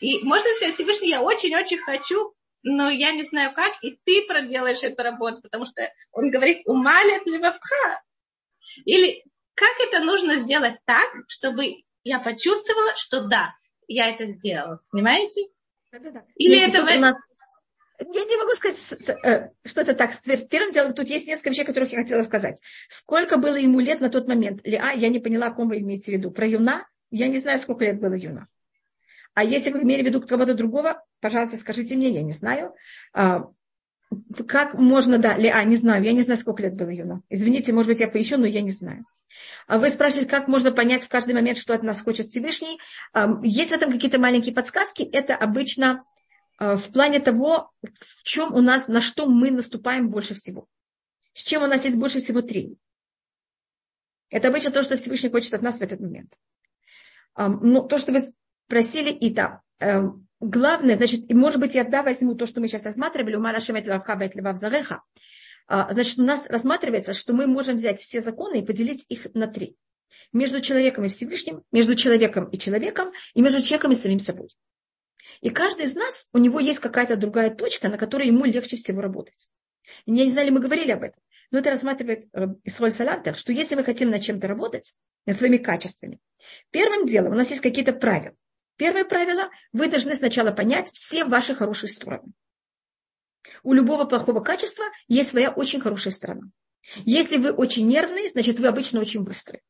S2: и можно сказать, Всевышний, я очень-очень хочу, но я не знаю как, и ты проделаешь эту работу, потому что он говорит, умалят левавха. Или как это нужно сделать так, чтобы я почувствовала, что да, я это сделала. Понимаете? Да-да-да. Или это в... у нас
S1: я не могу сказать, э, что это так. Первым делом, тут есть несколько вещей, которых я хотела сказать. Сколько было ему лет на тот момент? Лиа, я не поняла, о ком вы имеете в виду. Про Юна? Я не знаю, сколько лет было Юна. А если вы имели в виду кого-то другого, пожалуйста, скажите мне, я не знаю. А, как можно, да, Лиа, не знаю, я не знаю, сколько лет было Юна. Извините, может быть, я поищу, но я не знаю. А вы спрашиваете, как можно понять в каждый момент, что от нас хочет Всевышний. Есть в этом какие-то маленькие подсказки. Это обычно в плане того, в чем у нас, на что мы наступаем больше всего. С чем у нас есть больше всего три. Это обычно то, что Всевышний хочет от нас в этот момент. Но то, что вы спросили, и там, эм, главное, значит, и может быть, я да, возьму то, что мы сейчас рассматривали, у а, Значит, у нас рассматривается, что мы можем взять все законы и поделить их на три. Между человеком и Всевышним, между человеком и человеком, и между человеком и самим собой. И каждый из нас, у него есть какая-то другая точка, на которой ему легче всего работать. Я не знаю, ли мы говорили об этом, но это рассматривает э, Исроль Салантер, что если мы хотим над чем-то работать, над своими качествами, первым делом у нас есть какие-то правила. Первое правило, вы должны сначала понять все ваши хорошие стороны. У любого плохого качества есть своя очень хорошая сторона. Если вы очень нервные, значит, вы обычно очень быстрые.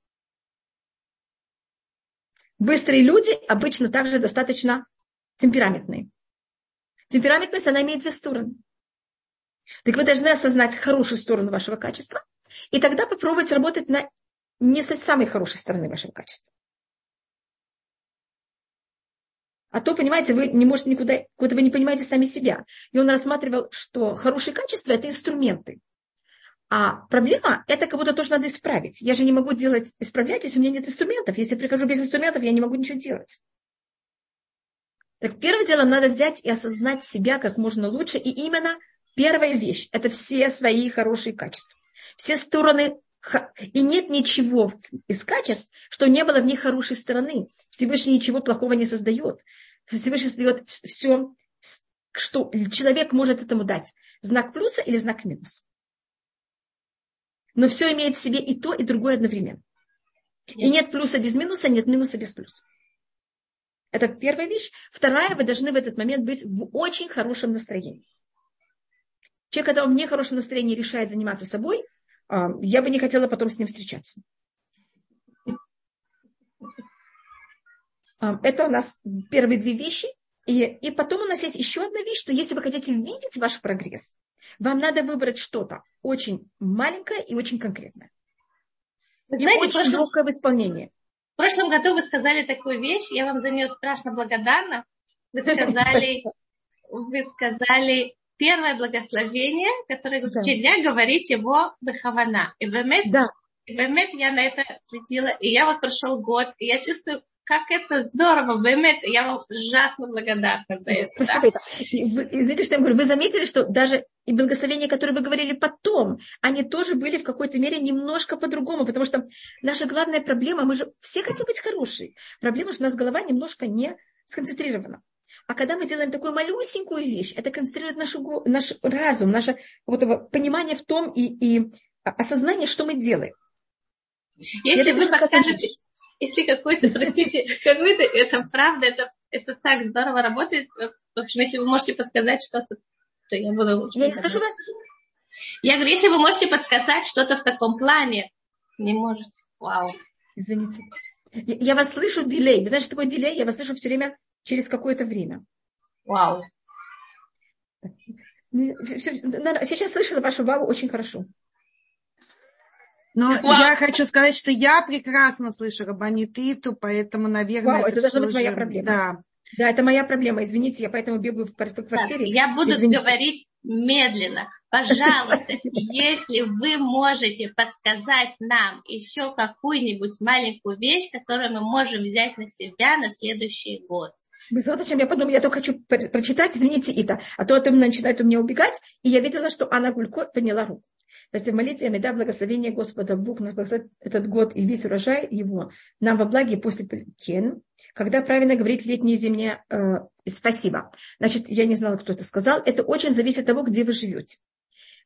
S1: Быстрые люди обычно также достаточно темпераментные. Темпераментность, она имеет две стороны. Так вы должны осознать хорошую сторону вашего качества, и тогда попробовать работать на не с самой хорошей стороны вашего качества. А то, понимаете, вы не можете никуда, куда вы не понимаете сами себя. И он рассматривал, что хорошие качества – это инструменты. А проблема – это как будто тоже надо исправить. Я же не могу делать, исправлять, если у меня нет инструментов. Если я прихожу без инструментов, я не могу ничего делать. Так первым делом надо взять и осознать себя как можно лучше. И именно первая вещь – это все свои хорошие качества. Все стороны И нет ничего из качеств, что не было в них хорошей стороны. Всевышний ничего плохого не создает. Всевышний создает все, что человек может этому дать. Знак плюса или знак минуса. Но все имеет в себе и то, и другое одновременно. И нет плюса без минуса, нет минуса без плюса. Это первая вещь. Вторая, вы должны в этот момент быть в очень хорошем настроении. Человек, когда он в нехорошем настроении решает заниматься собой, а, я бы не хотела потом с ним встречаться. А, это у нас первые две вещи. И, и потом у нас есть еще одна вещь, что если вы хотите видеть ваш прогресс, вам надо выбрать что-то очень маленькое и очень конкретное. Вы знаете, и очень прошлом... легкое в исполнении.
S2: В прошлом году вы сказали такую вещь, я вам за нее страшно благодарна. Вы сказали, вы сказали первое благословение, которое да. учителя говорить его бехавана. И бемет, да. и бемет я на это следила, и я вот прошел год, и я чувствую, как это здорово, бемет, я вам ужасно благодарна за это. Спасибо.
S1: Да. И, знаете, что я говорю? Вы заметили, что даже и благословения, которые вы говорили потом, они тоже были в какой-то мере немножко по-другому, потому что наша главная проблема, мы же все хотим быть хорошие. Проблема, что у нас голова немножко не сконцентрирована. А когда мы делаем такую малюсенькую вещь, это концентрирует нашу, наш разум, наше вот, понимание в том и, и осознание, что мы делаем.
S2: Если вы подскажете, если какой-то, простите, какой-то, это правда, это, это так здорово работает. В общем, если вы можете подсказать что-то, то я буду лучше. Я не скажу вас. Я говорю, если вы можете подсказать что-то в таком плане, не можете. Вау.
S1: Извините. Я вас слышу дилей. Вы знаете, что такое дилей? Я вас слышу все время через какое-то время.
S2: Вау.
S1: Сейчас слышала вашу бабу очень хорошо.
S3: Но Вау. я хочу сказать, что я прекрасно слышу Рабанититу, поэтому, наверное...
S1: Вау, это, это должна быть моя проблема. Да. Да, это моя проблема. Извините, я поэтому бегаю по, квартире.
S2: Да, я буду Извините. говорить медленно. Пожалуйста, если вы можете подсказать нам еще какую-нибудь маленькую вещь, которую мы можем взять на себя на следующий год.
S1: Зачем я подумала, я только хочу прочитать, извините, это, а то это начинает у меня убегать, и я видела, что Анна Гулько подняла руку. Кстати, в молитве Амида благословение Господа Бог нас благословит этот год и весь урожай его нам во благе после кен, когда правильно говорить летнее и зимнее э, спасибо. Значит, я не знала, кто это сказал. Это очень зависит от того, где вы живете.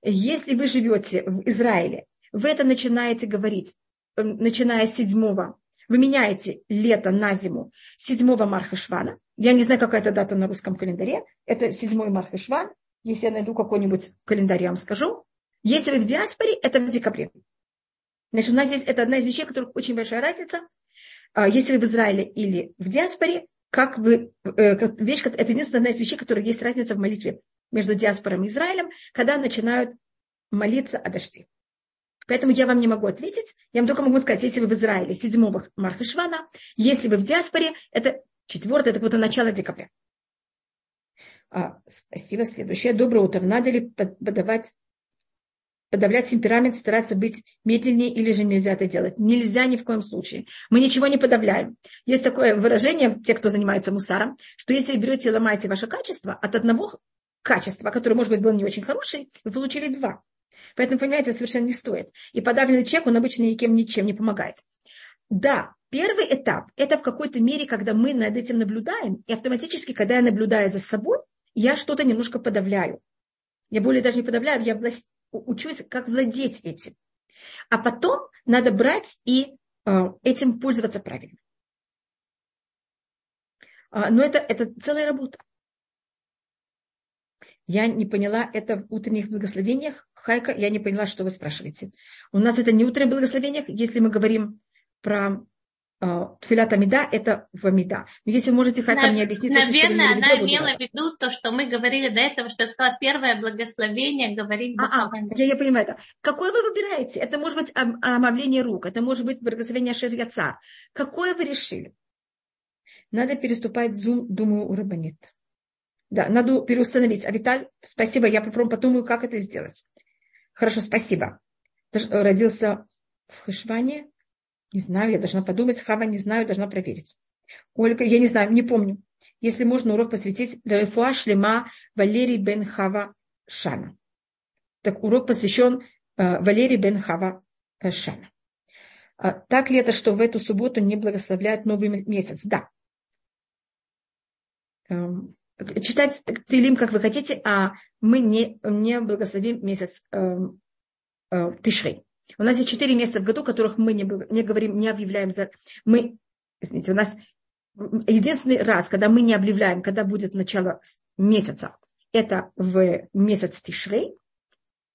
S1: Если вы живете в Израиле, вы это начинаете говорить, э, начиная с седьмого вы меняете лето на зиму 7 Мархашвана. Я не знаю, какая это дата на русском календаре. Это 7 Мархашван. Если я найду какой-нибудь календарь, я вам скажу. Если вы в диаспоре, это в декабре. Значит, у нас здесь это одна из вещей, которых очень большая разница. А, если вы в Израиле или в диаспоре, как вы, э, как вещь, это единственная одна из вещей, которых есть разница в молитве между диаспором и Израилем, когда начинают молиться о дожде. Поэтому я вам не могу ответить. Я вам только могу сказать, если вы в Израиле 7 Мархашвана, если вы в диаспоре, это 4, это вот начало декабря. А, спасибо. Следующее. Доброе утро. Надо ли подавать, подавлять темперамент, стараться быть медленнее или же нельзя это делать? Нельзя ни в коем случае. Мы ничего не подавляем. Есть такое выражение, те, кто занимается мусаром, что если берете и ломаете ваше качество, от одного качества, которое, может быть, было не очень хорошее, вы получили два. Поэтому, понимаете, совершенно не стоит. И подавленный чек, он обычно никем ничем не помогает. Да, первый этап – это в какой-то мере, когда мы над этим наблюдаем, и автоматически, когда я наблюдаю за собой, я что-то немножко подавляю. Я более даже не подавляю, я власть, учусь, как владеть этим. А потом надо брать и э, этим пользоваться правильно. А, но это, это целая работа. Я не поняла это в утренних благословениях. Хайка, я не поняла, что вы спрашиваете. У нас это не утреннее благословение, если мы говорим про э, Тфилат Амида, это в Амида. Но если можете,
S2: На,
S1: мне объяснить...
S2: Наверное, она имела в виду то, что мы говорили до этого, что я сказала первое благословение говорить
S1: а, а, я, я понимаю это. Какое вы выбираете? Это может быть омовление рук, это может быть благословение Шерьяца. Какое вы решили? Надо переступать зум, думаю, у Рабанит. Да, надо переустановить. А Виталь, спасибо, я попробую подумаю, как это сделать. Хорошо, спасибо. Родился в Хашване? Не знаю, я должна подумать. Хава, не знаю, должна проверить. Ольга, я не знаю, не помню. Если можно урок посвятить Рефуа Шлема Валерий бен Хава Шана. Так урок посвящен э, Валерий бен Хава Шана. А, так ли это, что в эту субботу не благословляют новый месяц? Да. Эм, читать Тилим, как вы хотите, а мы не, не благословим месяц э, э, Тишрей. У нас есть четыре месяца в году, которых мы не, не говорим, не объявляем за... Мы, извините, у нас единственный раз, когда мы не объявляем, когда будет начало месяца, это в месяц Тишрей,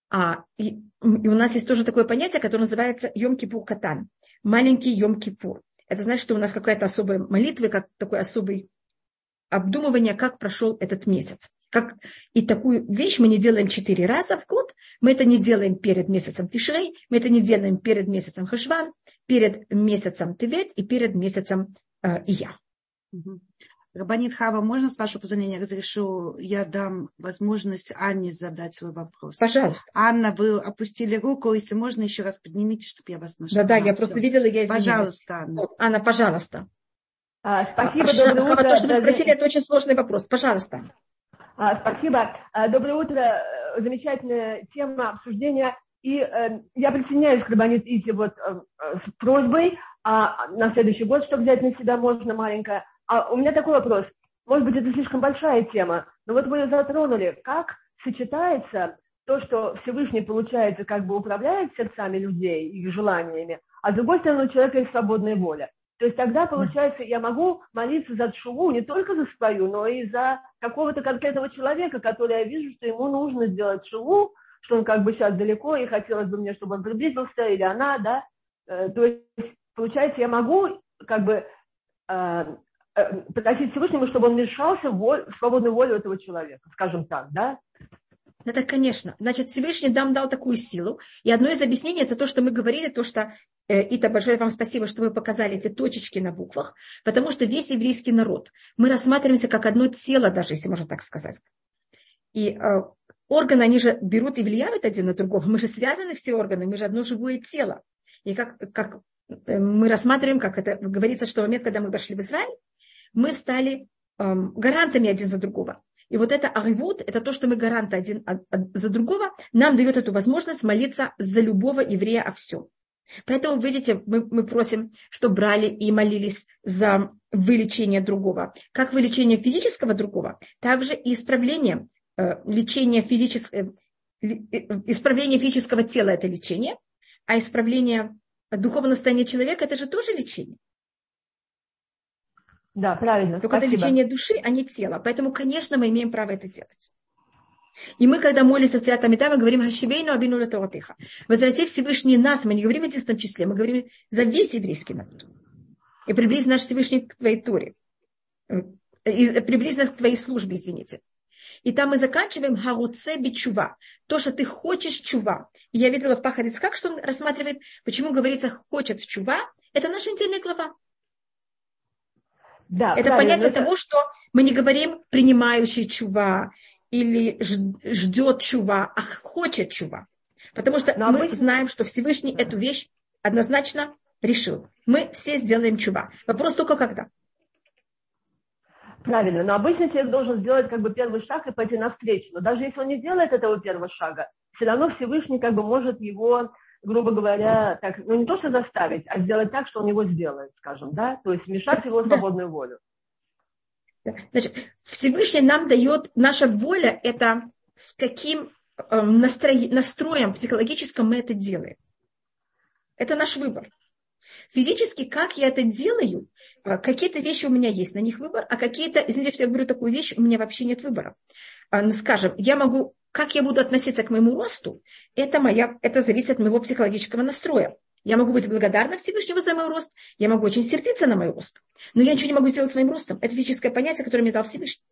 S1: а, и, и у нас есть тоже такое понятие, которое называется Йом-Кипур Катан, маленький Йом-Кипур. Это значит, что у нас какая-то особая молитва, как такой особый обдумывание, как прошел этот месяц. Как, и такую вещь мы не делаем четыре раза в год. Мы это не делаем перед месяцем Тишрей, мы это не делаем перед месяцем Хашван, перед месяцем Тевет и перед месяцем э, Ия.
S3: Рабанит Хава, можно, с вашего позволения, разрешу, я дам возможность Анне задать свой вопрос.
S1: Пожалуйста.
S3: Анна, вы опустили руку, если можно, еще раз поднимите, чтобы я вас нашла.
S1: Да-да, я просто видела, я извинилась.
S3: Пожалуйста, Анна.
S1: Вот, Анна, пожалуйста.
S4: А, спасибо, а, доброе утро.
S1: То, что вы спросили, это очень сложный вопрос. Пожалуйста.
S4: А, спасибо. А, доброе утро. Замечательная тема обсуждения. И э, я присоединяюсь к Рабанит Ити вот э, с просьбой а, на следующий год, что взять на себя можно маленькое. А у меня такой вопрос. Может быть, это слишком большая тема, но вот вы ее затронули. Как сочетается то, что Всевышний, получается, как бы управляет сердцами людей, их желаниями, а с другой стороны, у человека есть свободная воля. То есть тогда, получается, я могу молиться за шуву не только за свою, но и за какого-то конкретного человека, который я вижу, что ему нужно сделать шуву, что он как бы сейчас далеко, и хотелось бы мне, чтобы он приблизился, или она, да. Э, то есть, получается, я могу как бы э, э, просить Всевышнему, чтобы он вмешался в, воль, в свободную волю этого человека, скажем так, да.
S1: Это, конечно. Значит, Всевышний нам дал такую силу. И одно из объяснений, это то, что мы говорили, то, что э, Ита, большое вам спасибо, что вы показали эти точечки на буквах, потому что весь еврейский народ, мы рассматриваемся как одно тело, даже если можно так сказать. И э, органы, они же берут и влияют один на другого. Мы же связаны все органы, мы же одно живое тело. И как, как э, мы рассматриваем, как это говорится, что в момент, когда мы пошли в Израиль, мы стали э, гарантами один за другого. И вот это аривут, это то, что мы гаранты один за другого, нам дает эту возможность молиться за любого еврея о всем. Поэтому, видите, мы, мы просим, что брали и молились за вылечение другого. Как вылечение физического другого, также и исправление э, лечения физического, э, э, исправление физического тела – это лечение, а исправление духовного состояния человека – это же тоже лечение.
S4: Да, правильно.
S1: Только Спасибо. это лечение души, а не тела. Поэтому, конечно, мы имеем право это делать. И мы, когда молимся в Цвятам мы говорим «Хашивейну абину латаватыха». Возврати Всевышний нас, мы не говорим в единственном числе, мы говорим за весь еврейский народ. И приблизь наш Всевышний к твоей Торе. И приблизь нас к твоей службе, извините. И там мы заканчиваем харуце бичува. То, что ты хочешь чува. И я видела в Пахарец, как что он рассматривает, почему говорится хочет в чува. Это наша недельная глава. Да, это понятие это... того, что мы не говорим принимающий чува или ждет чува, а хочет чува. Потому что Но мы обычно... знаем, что Всевышний эту вещь однозначно решил. Мы все сделаем чува. Вопрос только когда.
S4: Правильно, но обычно человек должен сделать как бы первый шаг и пойти навстречу. Но даже если он не делает этого первого шага, все равно Всевышний как бы может его грубо говоря, так, ну не то, что заставить, а сделать так, что он его сделает, скажем, да, то есть вмешать его свободную волю.
S1: Значит, Всевышний нам дает, наша воля – это с каким эм, настроем, настроем психологическим мы это делаем. Это наш выбор. Физически, как я это делаю, э, какие-то вещи у меня есть, на них выбор, а какие-то, извините, что я говорю такую вещь, у меня вообще нет выбора. Ну, скажем, я могу как я буду относиться к моему росту, это, моя, это зависит от моего психологического настроя. Я могу быть благодарна Всевышнему за мой рост, я могу очень сердиться на мой рост, но я ничего не могу сделать своим ростом. Это физическое понятие, которое мне дал Всевышний.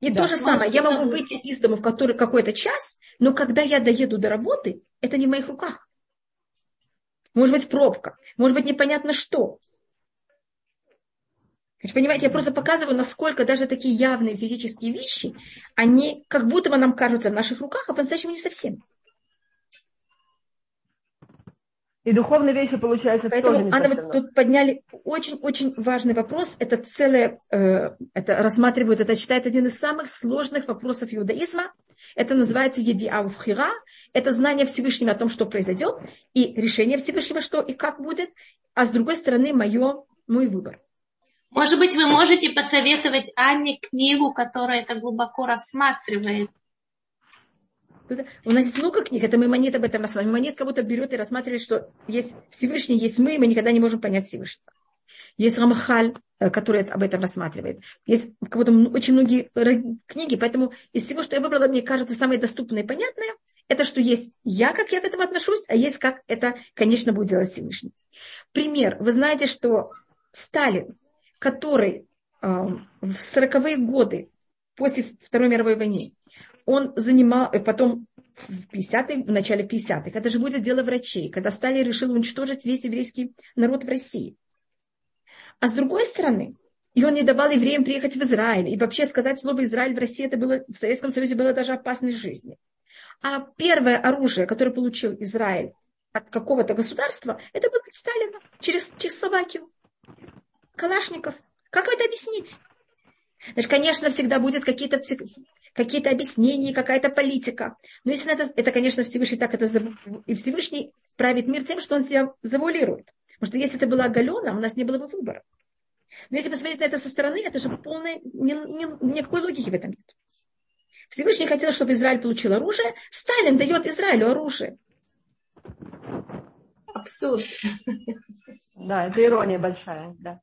S1: И да, то же самое, я могу выйти из дома в который, какой-то час, но когда я доеду до работы, это не в моих руках. Может быть пробка, может быть непонятно что. Понимаете, я просто показываю, насколько даже такие явные физические вещи, они как будто бы нам кажутся в наших руках, а по-настоящему не совсем.
S4: И духовные вещи, получается,
S1: Поэтому,
S4: тоже не
S1: Анна, вот тут подняли очень-очень важный вопрос. Это целое, э, это рассматривают, это считается один из самых сложных вопросов иудаизма. Это называется едиауфхира. Это знание Всевышнего о том, что произойдет, и решение Всевышнего, что и как будет. А с другой стороны, мое, мой выбор.
S2: Может быть, вы можете посоветовать Анне книгу, которая это глубоко рассматривает?
S1: У нас есть много книг, это мы монет об этом рассматриваем. Монет кого-то берет и рассматривает, что есть Всевышний, есть мы, и мы никогда не можем понять Всевышнего. Есть Рамахаль, э, который об этом рассматривает. Есть кого-то очень многие книги, поэтому из всего, что я выбрала, мне кажется, самое доступное и понятное, это что есть я, как я к этому отношусь, а есть как это, конечно, будет делать Всевышний. Пример. Вы знаете, что Сталин, который э, в 40-е годы после Второй мировой войны, он занимал, и э, потом в 50 в начале 50-х, это же будет дело врачей, когда Сталин решил уничтожить весь еврейский народ в России. А с другой стороны, и он не давал евреям приехать в Израиль. И вообще сказать слово Израиль в России, это было, в Советском Союзе было даже опасность жизни. А первое оружие, которое получил Израиль от какого-то государства, это было Сталина через Чехословакию. Калашников. Как это объяснить? Значит, конечно, всегда будет какие-то какие объяснения, какая-то политика. Но если это, это, конечно, Всевышний так это и Всевышний правит мир тем, что он себя завуалирует. Потому что если это была Галена, у нас не было бы выбора. Но если посмотреть на это со стороны, это же полная, ни, ни, никакой логики в этом нет. Всевышний хотел, чтобы Израиль получил оружие. Сталин дает Израилю оружие.
S2: Абсурд.
S4: Да, это ирония большая. Да.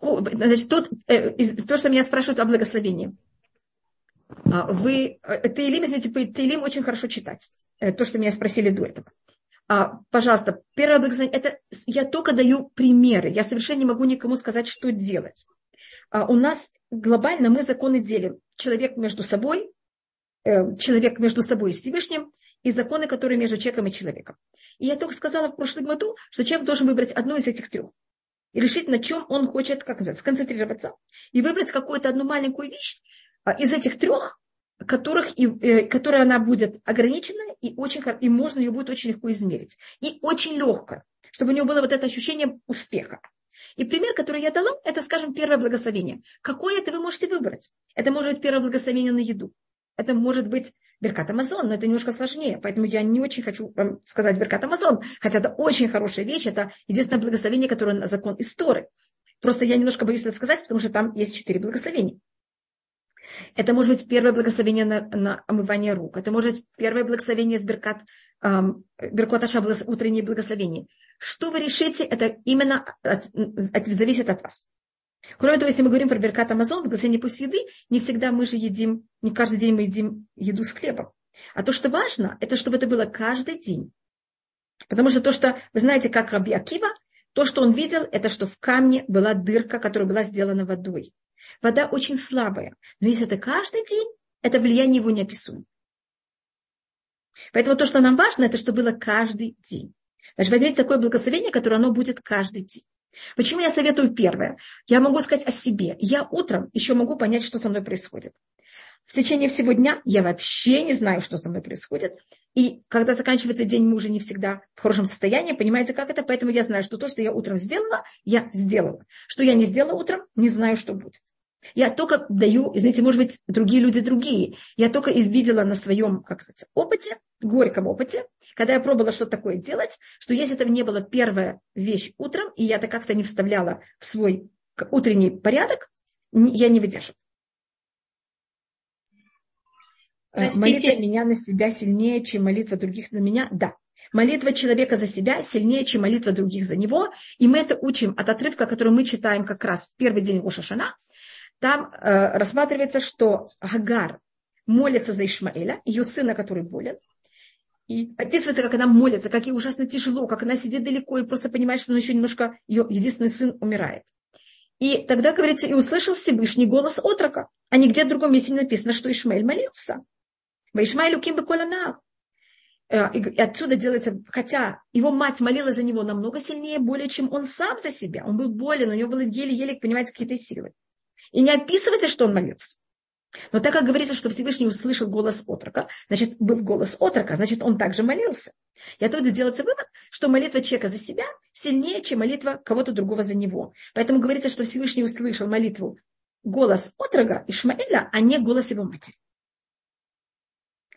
S1: Значит, тот, э, то, что меня спрашивают о благословении. А, вы, э, Таилим, извините, Таилим очень хорошо читать. Э, то, что меня спросили до этого. А, пожалуйста, первое благословение, это я только даю примеры. Я совершенно не могу никому сказать, что делать. А, у нас глобально мы законы делим. Человек между собой, человек между собой и Всевышним, и законы, которые между человеком и человеком. И я только сказала в прошлом году, что человек должен выбрать одну из этих трех и решить, на чем он хочет как сказать, сконцентрироваться, и выбрать какую-то одну маленькую вещь а, из этих трех, которых, и, э, которая она будет ограничена, и, очень, и можно ее будет очень легко измерить. И очень легко, чтобы у него было вот это ощущение успеха. И пример, который я дала, это, скажем, первое благословение. Какое это вы можете выбрать? Это может быть первое благословение на еду. Это может быть Беркат Амазон, но это немножко сложнее. Поэтому я не очень хочу вам сказать Беркат Амазон, хотя это очень хорошая вещь, это единственное благословение, которое на закон истории. Просто я немножко боюсь это сказать, потому что там есть четыре благословения. Это может быть первое благословение на, на омывание рук. Это может быть первое благословение с Беркат, эм, Беркот Аша, утреннее благословение. Что вы решите, это именно от, от, зависит от вас. Кроме того, если мы говорим про Беркат Амазон, благословение после еды, не всегда мы же едим, не каждый день мы едим еду с хлебом. А то, что важно, это чтобы это было каждый день. Потому что то, что, вы знаете, как Раби Акива, то, что он видел, это что в камне была дырка, которая была сделана водой. Вода очень слабая. Но если это каждый день, это влияние его неописуемо. Поэтому то, что нам важно, это что было каждый день. Значит, возьмите такое благословение, которое оно будет каждый день. Почему я советую первое? Я могу сказать о себе. Я утром еще могу понять, что со мной происходит. В течение всего дня я вообще не знаю, что со мной происходит. И когда заканчивается день, мы уже не всегда в хорошем состоянии. Понимаете, как это? Поэтому я знаю, что то, что я утром сделала, я сделала. Что я не сделала утром, не знаю, что будет. Я только даю, извините, может быть, другие люди другие. Я только видела на своем, как сказать, опыте, горьком опыте, когда я пробовала что-то такое делать, что если это не была первая вещь утром, и я это как-то не вставляла в свой утренний порядок, я не выдерживаю. Э, Простите. Молитва меня на себя сильнее, чем молитва других на меня? Да. Молитва человека за себя сильнее, чем молитва других за него. И мы это учим от отрывка, который мы читаем как раз в первый день Рошашана. Там э, рассматривается, что Гагар молится за Ишмаэля, ее сына, который болен. И описывается, как она молится, как ей ужасно тяжело, как она сидит далеко и просто понимает, что он еще немножко, ее единственный сын умирает. И тогда, говорится, и услышал Всевышний голос отрока, а нигде в другом месте не написано, что Ишмаэль молился. Ишмаэлю ким бы э, и отсюда делается, хотя его мать молила за него намного сильнее, более, чем он сам за себя. Он был болен, у него было еле-еле, понимаете, какие-то силы. И не описывается, что он молился. Но так как говорится, что Всевышний услышал голос отрока, значит, был голос отрока, значит, он также молился. И оттуда делается вывод, что молитва человека за себя сильнее, чем молитва кого-то другого за него. Поэтому говорится, что Всевышний услышал молитву голос отрока Ишмаэля, а не голос его матери.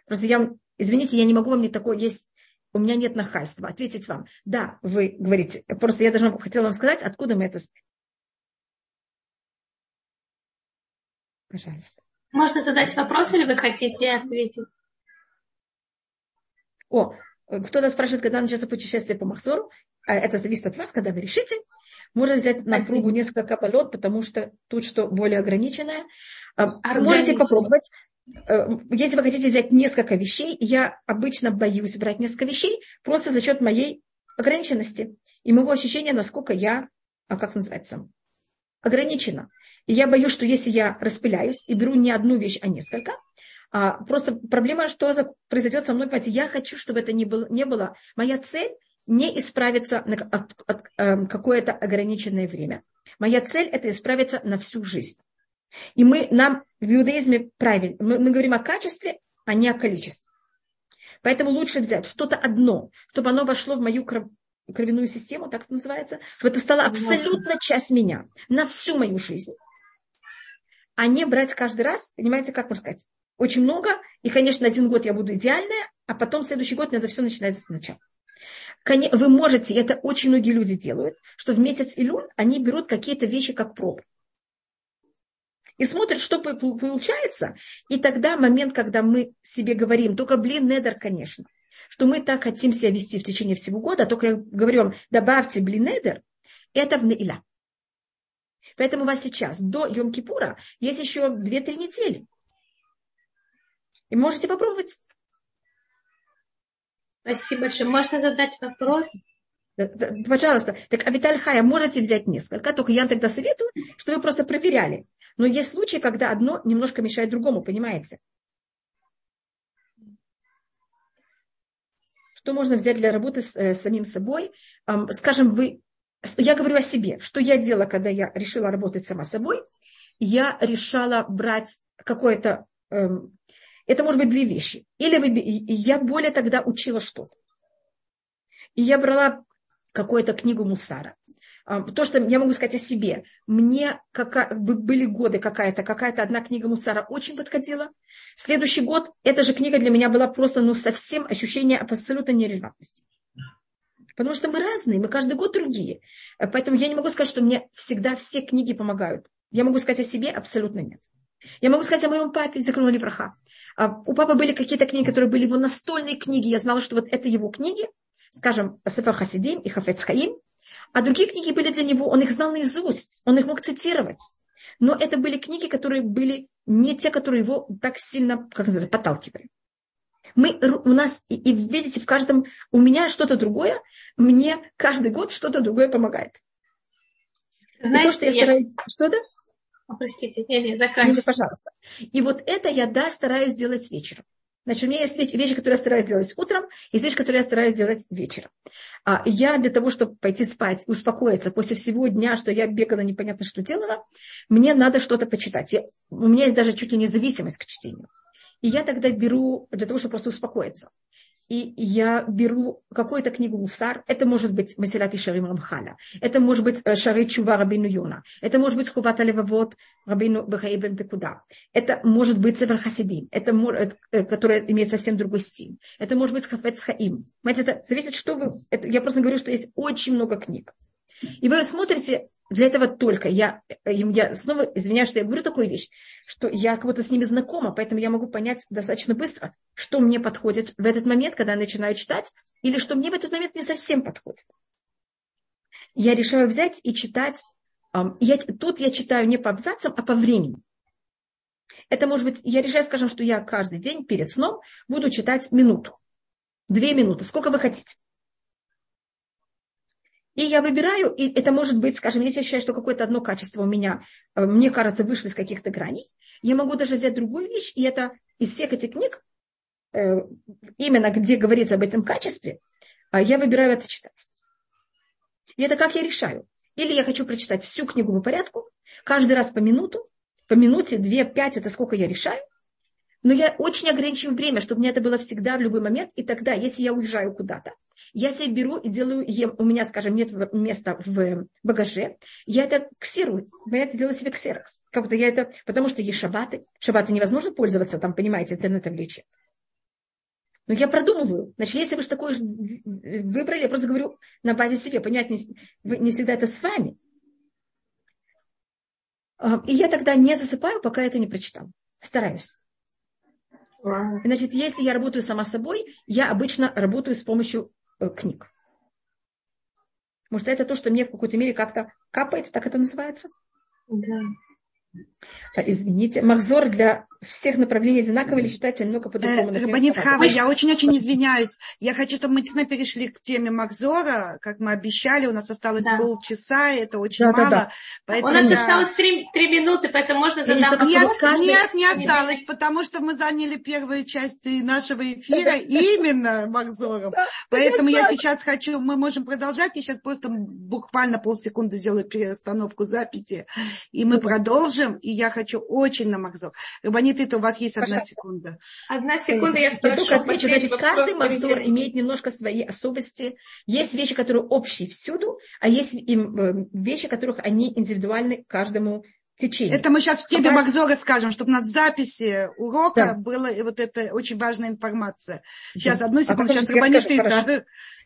S1: Просто я, извините, я не могу вам не такое, есть, у меня нет нахальства, ответить вам. Да, вы говорите, просто я даже хотела вам сказать, откуда мы это. Пожалуйста.
S2: Можно задать вопрос или вы хотите ответить?
S1: О, кто-то спрашивает, когда начнется путешествие по Махсору. А это зависит от вас, когда вы решите. Можно взять на кругу несколько полет, потому что тут что более ограниченное. А, можете попробовать. Э, если вы хотите взять несколько вещей, я обычно боюсь брать несколько вещей просто за счет моей ограниченности и моего ощущения, насколько я, а как называется, ограничена. И я боюсь, что если я распыляюсь и беру не одну вещь, а несколько, а просто проблема, что произойдет со мной, понимаете, я хочу, чтобы это не было, не было. Моя цель не исправиться на от, от, э, какое-то ограниченное время. Моя цель это исправиться на всю жизнь. И мы, нам в иудаизме правильно, мы, мы говорим о качестве, а не о количестве. Поэтому лучше взять что-то одно, чтобы оно вошло в мою кровяную систему, так это называется, чтобы это стало абсолютно часть меня, на всю мою жизнь а не брать каждый раз, понимаете, как можно сказать, очень много, и, конечно, один год я буду идеальная, а потом следующий год надо все начинать сначала. Вы можете, это очень многие люди делают, что в месяц Илюн они берут какие-то вещи как пробу. И смотрят, что получается. И тогда момент, когда мы себе говорим, только блин, недер, конечно, что мы так хотим себя вести в течение всего года, только я говорю вам, добавьте блин, недер, это в Неиля. Поэтому у вас сейчас до Йом-Кипура есть еще 2-3 недели. И можете попробовать.
S2: Спасибо большое. Можно задать вопрос?
S1: Пожалуйста. Так, Авиталь Хая, можете взять несколько, только я тогда советую, что вы просто проверяли. Но есть случаи, когда одно немножко мешает другому, понимаете? Что можно взять для работы с, э, самим собой? Эм, скажем, вы я говорю о себе, что я делала, когда я решила работать сама собой. Я решала брать какое-то... Эм, это может быть две вещи. Или вы, я более тогда учила что-то. И я брала какую-то книгу Мусара. То, что я могу сказать о себе. Мне какая, были годы какая-то, какая-то одна книга Мусара очень подходила. Следующий год эта же книга для меня была просто ну, совсем ощущение абсолютно нерелевантности. Потому что мы разные, мы каждый год другие. Поэтому я не могу сказать, что мне всегда все книги помогают. Я могу сказать о себе абсолютно нет. Я могу сказать о моем папе, закрыла Левраха. У папы были какие-то книги, которые были его настольные книги. Я знала, что вот это его книги, скажем, Сефер Хасидим и Хафец Хаим. А другие книги были для него, он их знал наизусть, он их мог цитировать. Но это были книги, которые были не те, которые его так сильно, как называется, подталкивали. Мы, у нас, и, и видите, в каждом, у меня что-то другое, мне каждый год что-то другое помогает.
S2: Знаете, то, что я, я... стараюсь...
S1: Что-то?
S2: простите, не, не, заканчивайте.
S1: пожалуйста. И вот это я, да, стараюсь сделать вечером. Значит, у меня есть вещи, которые я стараюсь делать утром, и вещи, которые я стараюсь делать вечером. А я для того, чтобы пойти спать, успокоиться после всего дня, что я бегала, непонятно что делала, мне надо что-то почитать. Я, у меня есть даже чуть ли не зависимость к чтению. И я тогда беру, для того, чтобы просто успокоиться, и я беру какую-то книгу Мусар, это может быть Масилат Шарим Рамхаля, это может быть э, Шары Чува Рабину Юна, это может быть Хуват Алевавод Рабину Бахаибен Пекуда, это может быть Север Хасидим, это, может, э, которое имеет совсем другой стиль, это может быть Хафец Хаим. Понимаете, это зависит, что вы... Это, я просто говорю, что есть очень много книг. И вы смотрите для этого только. Я, я снова извиняюсь, что я говорю такую вещь, что я как будто с ними знакома, поэтому я могу понять достаточно быстро, что мне подходит в этот момент, когда я начинаю читать, или что мне в этот момент не совсем подходит. Я решаю взять и читать. Я, тут я читаю не по абзацам, а по времени. Это может быть, я решаю, скажем, что я каждый день перед сном буду читать минуту, две минуты, сколько вы хотите. И я выбираю, и это может быть, скажем, если я считаю, что какое-то одно качество у меня, э, мне кажется, вышло из каких-то граней, я могу даже взять другую вещь, и это из всех этих книг, э, именно где говорится об этом качестве, а я выбираю это читать. И это как я решаю. Или я хочу прочитать всю книгу по порядку, каждый раз по минуту, по минуте, две, пять, это сколько я решаю. Но я очень ограничиваю время, чтобы мне это было всегда в любой момент. И тогда, если я уезжаю куда-то, я себе беру и делаю, у меня, скажем, нет места в багаже, я это ксирую, я это делаю себе ксерокс. Как-то я это, потому что есть шабаты. Шабаты невозможно пользоваться, там, понимаете, интернетом лечи. Но я продумываю. Значит, если вы же такое выбрали, я просто говорю на базе себе, понять не, не всегда это с вами. А, и я тогда не засыпаю, пока это не прочитал. Стараюсь. Значит, если я работаю сама собой, я обычно работаю с помощью э, книг. Может, это то, что мне в какой-то мере как-то капает, так это называется?
S2: Да.
S1: Извините, Махзор для всех направлений одинаково или считается немного по-другому?
S3: Э, Рабанит Хава, я очень-очень извиняюсь. Я хочу, чтобы мы действительно перешли к теме Махзора, как мы обещали. У нас осталось да. полчаса, это очень да, мало. Да, да.
S2: Поэтому У нас я... осталось три, три минуты, поэтому можно задать
S3: вопрос. Нет, каждый... нет, не осталось, потому что мы заняли первую часть нашего эфира именно Махзором. Поэтому я сейчас хочу, мы можем продолжать. Я сейчас просто буквально полсекунды сделаю перестановку записи, и мы продолжим. И я хочу очень на Махзор. Рабанит Ниты, у вас есть одна Пожалуйста. секунда.
S2: Одна секунда, я спрошу. Я только
S1: отвечу. Значит, каждый мазур имеет немножко свои особенности. Есть вещи, которые общие всюду, а есть э, вещи, которых они индивидуальны каждому течению.
S3: Это мы сейчас в теме Пока... Магзора скажем, чтобы на записи урока да. была вот эта очень важная информация. Сейчас, да. одну а секунду, а сейчас Рабаниты. Да.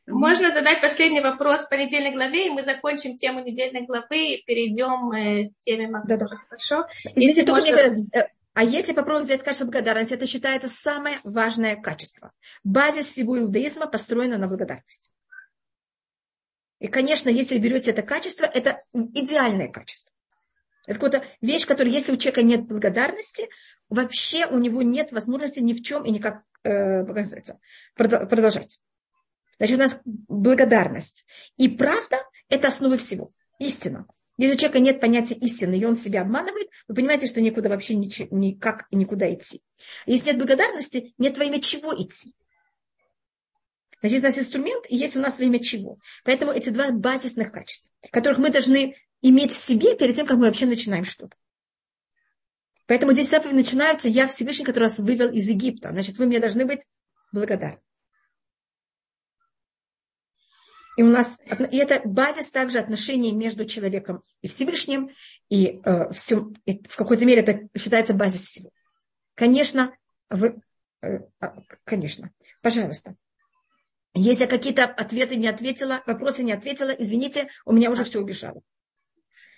S2: Можно задать последний вопрос по недельной главе, и мы закончим тему недельной главы и перейдем э, к теме Магзора. Да, да. Хорошо?
S1: Если можно... А если попробовать взять качество благодарности, это считается самое важное качество. Базис всего иудаизма построена на благодарности. И, конечно, если берете это качество, это идеальное качество. Это какая-то вещь, которая, если у человека нет благодарности, вообще у него нет возможности ни в чем и никак э, продолжать. Значит, у нас благодарность. И правда – это основа всего. Истина. Если у человека нет понятия истины, и он себя обманывает, вы понимаете, что некуда вообще ничего, никак никуда идти. Если нет благодарности, нет во имя чего идти. Значит, у нас инструмент, и есть у нас во имя чего. Поэтому эти два базисных качества, которых мы должны иметь в себе перед тем, как мы вообще начинаем что-то. Поэтому здесь заповедь начинается «Я Всевышний, который вас вывел из Египта». Значит, вы мне должны быть благодарны. И у нас и это базис также отношений между человеком и Всевышним, и, э, все, и в какой-то мере это считается базис всего. Конечно, вы, э, а, конечно, пожалуйста. Если какие-то ответы не ответила, вопросы не ответила, извините, у меня уже все убежало.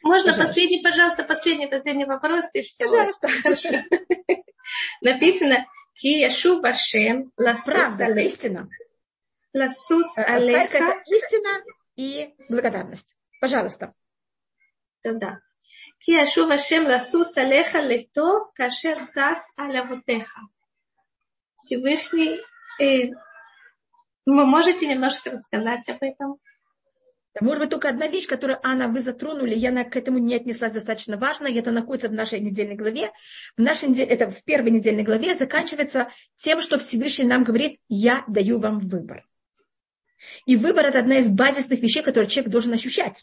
S2: Можно пожалуйста. последний, пожалуйста, последний, последний вопрос и все.
S1: Пожалуйста.
S2: Написано Кияшу Башем
S1: Ласус Истина.
S2: Ласус э,
S1: э, Алеха. Истина и благодарность. Пожалуйста.
S2: Да-да. Кияшу Башем Ласус Алеха Лето Кашер Сас Алявутеха. Всевышний, э, вы можете немножко рассказать об этом?
S1: Может быть, только одна вещь, которую, Анна, вы затронули, я к этому не отнеслась достаточно важно, это находится в нашей недельной главе. В нашей неделе, это в первой недельной главе заканчивается тем, что Всевышний нам говорит, я даю вам выбор. И выбор – это одна из базисных вещей, которые человек должен ощущать.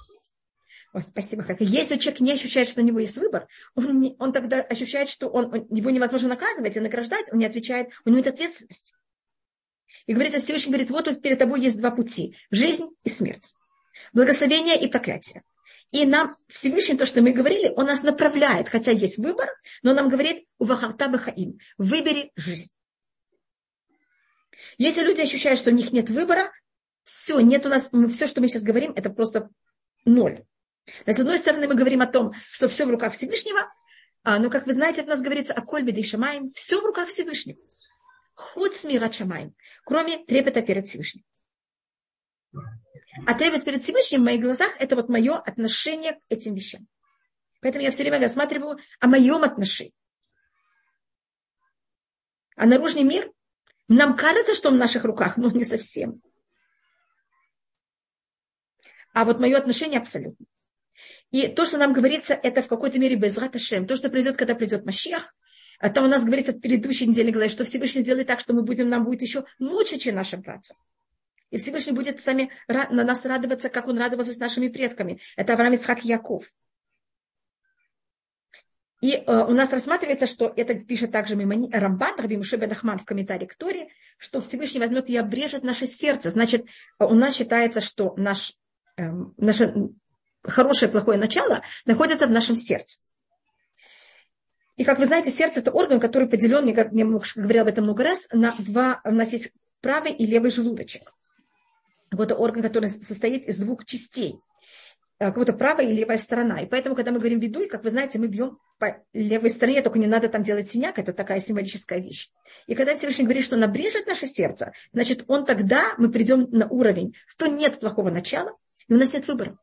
S1: О, спасибо, как. Если человек не ощущает, что у него есть выбор, он, не, он тогда ощущает, что он, он, его невозможно наказывать и награждать, он не отвечает, у него нет ответственности. И говорится, Всевышний говорит, вот, вот перед тобой есть два пути – жизнь и смерть, благословение и проклятие. И нам Всевышний, то, что мы говорили, он нас направляет, хотя есть выбор, но он нам говорит, увахарта бахаим, выбери жизнь. Если люди ощущают, что у них нет выбора, все, нет у нас, все, что мы сейчас говорим, это просто ноль. Но с одной стороны, мы говорим о том, что все в руках Всевышнего, а, но, как вы знаете, у нас говорится о кольбе и шамаем, все в руках Всевышнего. Худ смира шамаем, кроме трепета перед Всевышним. А трепет перед Всевышним в моих глазах – это вот мое отношение к этим вещам. Поэтому я все время рассматриваю о моем отношении. А наружный мир, нам кажется, что он в наших руках, но не совсем. А вот мое отношение абсолютно. И то, что нам говорится, это в какой-то мере безрат. То, что произойдет, когда придет Машиах, а там у нас говорится в предыдущей неделе, что Всевышний сделает так, что мы будем, нам будет еще лучше, чем наша братья. И Всевышний будет с нами, на нас радоваться, как он радовался с нашими предками. Это Авраам Ицхак Яков. И э, у нас рассматривается, что это пишет также Мимани, Рамбан, Раби Мушебен Ахман в комментарии к Торе, что Всевышний возьмет и обрежет наше сердце. Значит, у нас считается, что наш, э, наше хорошее плохое начало находится в нашем сердце. И, как вы знаете, сердце – это орган, который поделен, я говорила об этом много раз, на два, у нас есть правый и левый желудочек. Это орган, который состоит из двух частей. Э, как будто правая и левая сторона. И поэтому, когда мы говорим ведуй, как вы знаете, мы бьем по левой стороне, только не надо там делать синяк, это такая символическая вещь. И когда Всевышний говорит, что он обрежет наше сердце, значит, он тогда, мы придем на уровень, что нет плохого начала, и у нас нет выбора.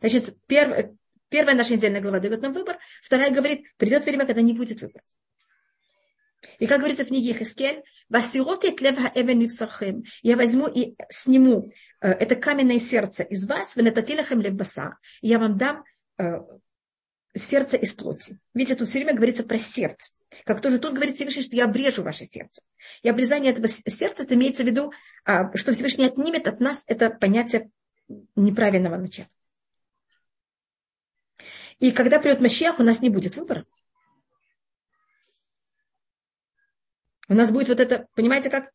S1: Значит, перв, первая наша недельная глава дает нам выбор, вторая говорит, придет время, когда не будет выбора. И как говорится в книге Хискель, я возьму и сниму э, это каменное сердце из вас, и я вам дам э, сердце из плоти. Видите, тут все время говорится про сердце. Как тоже тут говорит Всевышний, что я обрежу ваше сердце. И обрезание этого сердца, это имеется в виду, а, что Всевышний отнимет от нас это понятие неправильного начала. И когда придет Машиах, у нас не будет выбора. У нас будет вот это, понимаете, как